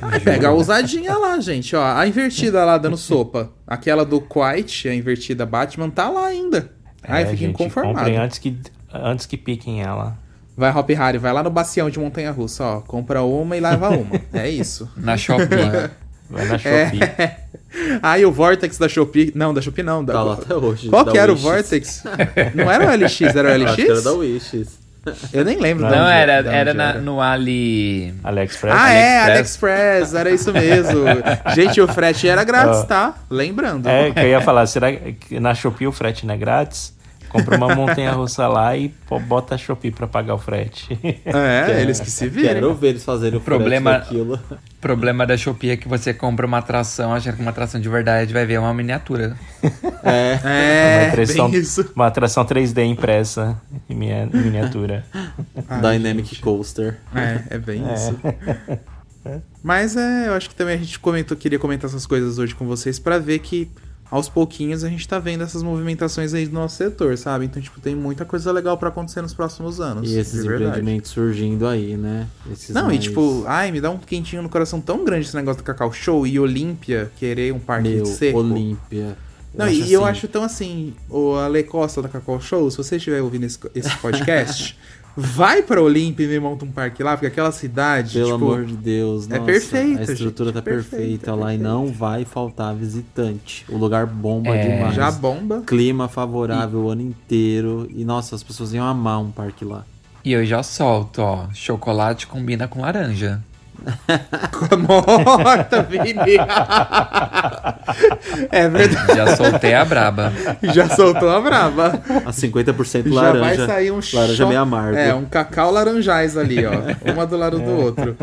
Aí pega a ousadinha lá, gente, ó. A invertida lá dando sopa. Aquela do Quiet, a invertida Batman, tá lá ainda. Ai, É, fica gente, inconformado. Comprem antes que, antes que piquem ela. Vai, Hop Harry, vai lá no bacião de Montanha Russa, ó. Compra uma e leva uma. é isso. Na Shopee. Vai na Shopee. É. Ah, e o Vortex da Shopee. Não, da Shopee não. Da... Tá lá até hoje. Qual que era o Wishes. Vortex? Não era o LX, era o que era LX? da Wishes. Eu nem lembro. Não, de Não, onde- era, onde era, na- no Ali. AliExpress. Ah, é, AliExpress. AliExpress, era isso mesmo. Gente, o frete era grátis, tá? Lembrando. É, que eu ia falar, será que na Shopee o frete não é grátis? Compra uma montanha russa lá e pô, bota a Shopee pra pagar o frete. É, eles que se viram. Quero ver eles fazerem o Problema- frete daquilo. problema da Shopee é que você compra uma atração, achando que uma atração de verdade vai ver uma miniatura. É, uma, É, bem isso. uma atração 3D impressa em minha- miniatura. Dynamic Coaster. É, é bem isso. Mas é, eu acho que também a gente comentou, queria comentar essas coisas hoje com vocês pra ver que aos pouquinhos a gente tá vendo essas movimentações aí do nosso setor, sabe? Então, tipo, tem muita coisa legal pra acontecer nos próximos anos. E esses empreendimentos surgindo aí, né? Esses Não, mais- e tipo, ai, me dá um quentinho no coração tão grande esse negócio do Cacau Show e Olímpia querer um parque Meu, seco. Olímpia. Não, e eu acho tão assim, o Ale Costa da Cacau Show, se você estiver ouvindo esse, esse podcast, vai pra Olímpia e me monta um parque lá, porque aquela cidade, Pelo tipo, amor de Deus, é nossa, perfeita, A estrutura gente, tá é perfeita, perfeita, lá e perfeita. não vai faltar visitante. O lugar bomba É, demais. já bomba. Clima favorável o ano inteiro. E nossa, as pessoas iam amar um parque lá. E eu já solto, ó. Chocolate combina com laranja. Morta, Vini! é verdade, Já soltei a braba. já soltou a braba. A 50% Já laranja. vai sair um laranja cho- meio amargo. É, um cacau laranjais ali, ó. Uma do lado do outro.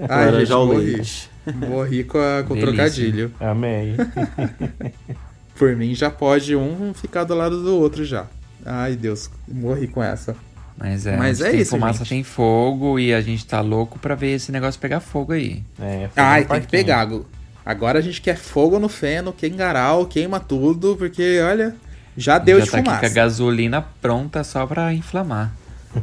Ai, laranja gente, ao morri. leite. Morri com, a- com Delícia. trocadilho. Amei. Por mim, já pode um ficar do lado do outro já. Ai, Deus, morri com essa. Mas é, Mas é tem isso, fumaça gente. tem fogo e a gente tá louco pra ver esse negócio pegar fogo aí. É, fogo Ai, tem que pegar. Agora a gente quer fogo no feno, queima garal, queima tudo, porque, olha, já deu já de tá aqui com fumaça. a gasolina pronta só pra inflamar.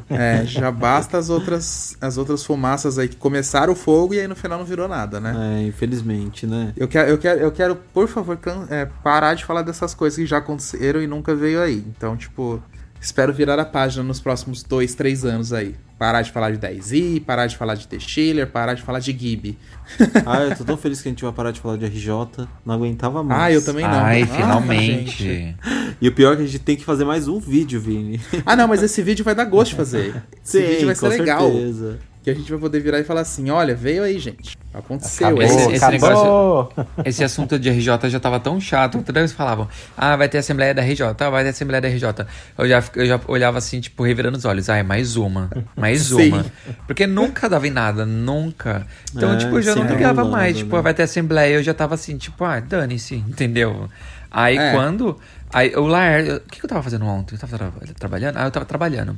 É, já basta as outras, as outras fumaças aí que começaram o fogo e aí no final não virou nada, né? É, infelizmente, né? Eu quero, eu quero, eu quero, por favor, can- é, parar de falar dessas coisas que já aconteceram e nunca veio aí. Então, tipo, espero virar a página nos próximos dois, três anos aí. Parar de falar de 10i, parar de falar de The parar de falar de Gibi. Ah, eu tô tão feliz que a gente vai parar de falar de RJ. Não aguentava mais. Ah, eu também não. Ai, Ah, finalmente. gente. E o pior é que a gente tem que fazer mais um vídeo, Vini. Ah, não, mas esse vídeo vai dar gosto de fazer. Esse vídeo vai ser com legal. certeza. Que a gente vai poder virar e falar assim: olha, veio aí, gente. Aconteceu. Acabou, é Esse- esse acabou. Esse assunto de RJ já tava tão chato que toda vez falavam: Ah, vai ter Assembleia da RJ, ah, vai ter Assembleia da RJ. Eu já, eu já olhava assim, tipo, revirando os olhos. Ai, mais uma, mais Sim. uma. Porque nunca dava em nada, nunca. Então, É, tipo, eu já não sempre ligava rolando, mais. Tipo, né? vai ter Assembleia. Eu já tava assim, tipo, ah, dane-se, entendeu? Aí É. quando. Aí o Laércio. O que, que eu tava fazendo ontem? Eu tava tra- trabalhando? Ah, eu tava trabalhando.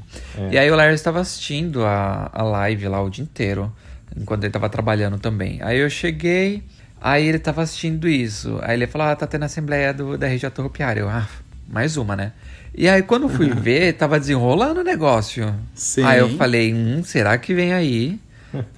E aí o Laércio estava assistindo a, a live lá o dia inteiro. Enquanto ele tava trabalhando também. Aí eu cheguei. Aí ele tava assistindo isso. Aí ele falou: Ah, tá tendo a assembleia do, da RJ Ropiária. Eu, ah, mais uma, né? E aí quando eu fui ver, tava desenrolando o negócio. Sim. Aí eu falei: Hum, será que vem aí?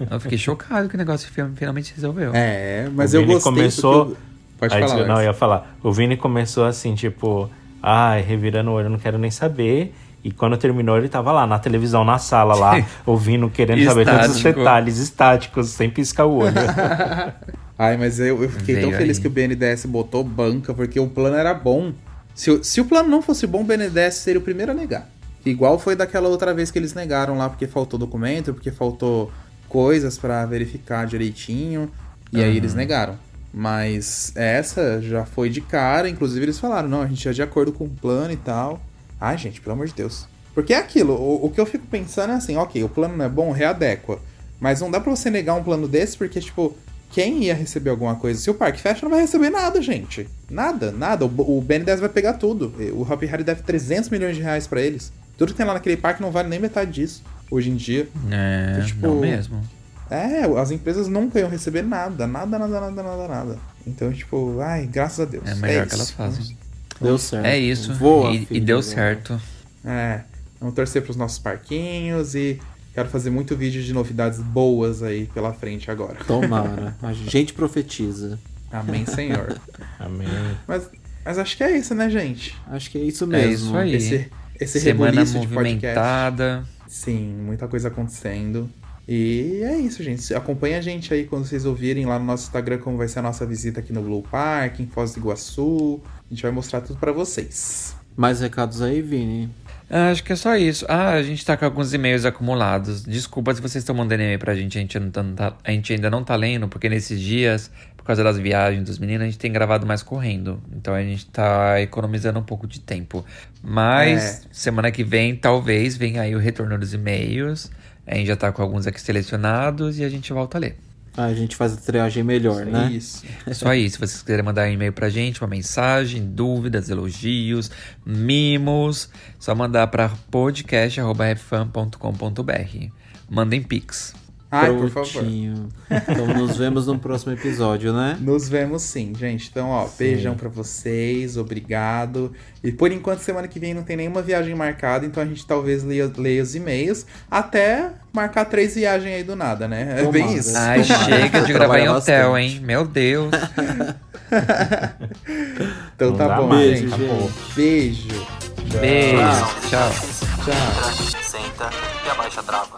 Eu fiquei chocado que o negócio fi- finalmente resolveu. É, mas O eu Vini gostei. começou- porque eu- Pode Aí, falar. não, eu ia falar. O Vini começou assim, tipo, ai, revirando o olho, eu não quero nem saber. E quando terminou, ele tava lá na televisão, na sala, lá, ouvindo, querendo saber todos os detalhes estáticos, sem piscar o olho. Ai, mas eu, eu fiquei tão Veio feliz aí. que o BNDES botou banca, porque o plano era bom. Se, o- se o plano não fosse bom, o BNDES seria o primeiro a negar. Igual foi daquela outra vez que eles negaram lá, porque faltou documento, porque faltou coisas pra verificar direitinho. E aí eles negaram. Mas essa já foi de cara, inclusive eles falaram, não, a gente é de acordo com o plano e tal. Ai, gente, pelo amor de Deus. Porque é aquilo, o, o que eu fico pensando é assim, ok, o plano não é bom, readequa. Mas não dá pra você negar um plano desse, porque, tipo, quem ia receber alguma coisa? Se o parque fecha, não vai receber nada, gente. Nada, nada. O, o BNDES vai pegar tudo. O Hopi Hari deve 300 milhões de reais pra eles. Tudo que tem lá naquele parque não vale nem metade disso, hoje em dia. É, Tipo, não mesmo. É, as empresas nunca iam receber nada, nada, nada, nada, nada, nada. Então, tipo, ai, graças a Deus. É melhor isso. que elas fazem. Deu certo. É isso. Voa, e, e filho, deu voa. certo. É, vamos torcer pros nossos parquinhos e quero fazer muito vídeo de novidades boas aí pela frente agora. Tomara. A gente profetiza. Amém, Senhor. Amém. mas, mas acho que é isso, né, gente? Acho que é isso É mesmo. isso aí. Esse, esse Semana rebuliço de podcast. movimentada. Sim, muita coisa acontecendo. E é isso, gente. Acompanha a gente aí quando vocês ouvirem lá no nosso Instagram como vai ser a nossa visita aqui no Blue Park, em Foz do Iguaçu. A gente vai mostrar tudo pra vocês. Mais recados aí, Vini? Ah, acho que é só isso. Ah, a gente tá com alguns e-mails acumulados. Desculpa se vocês estão mandando e-mail pra gente, a gente, não tá, a gente ainda não tá lendo, porque nesses dias, por causa das viagens dos meninos, a gente tem gravado mais correndo. Então a gente tá economizando um pouco de tempo. Mas É. semana que vem, talvez, venha aí o retorno dos e-mails. A gente já tá com alguns aqui selecionados e a gente volta a ler. Ah, a gente faz a triagem melhor, né? Isso. Só aí, se vocês quiserem mandar um e-mail pra gente, uma mensagem, dúvidas, elogios, mimos, só mandar pra podcast.fm.com.br. Mandem pix. Ai, por favor. Prontinho. Então nos vemos no próximo episódio, né? Nos vemos sim, gente. Então, ó, beijão pra vocês, obrigado. E por enquanto, semana que vem não tem nenhuma viagem marcada, então a gente talvez leia, leia os e-mails até marcar três viagens aí do nada, né? É bem isso. Ai, chega de gravar em hotel, bastante. hein? Meu Deus. Então Não tá bom, mais, gente. Beijo. Beijo. Tchau. Tchau. Senta e abaixa a trava.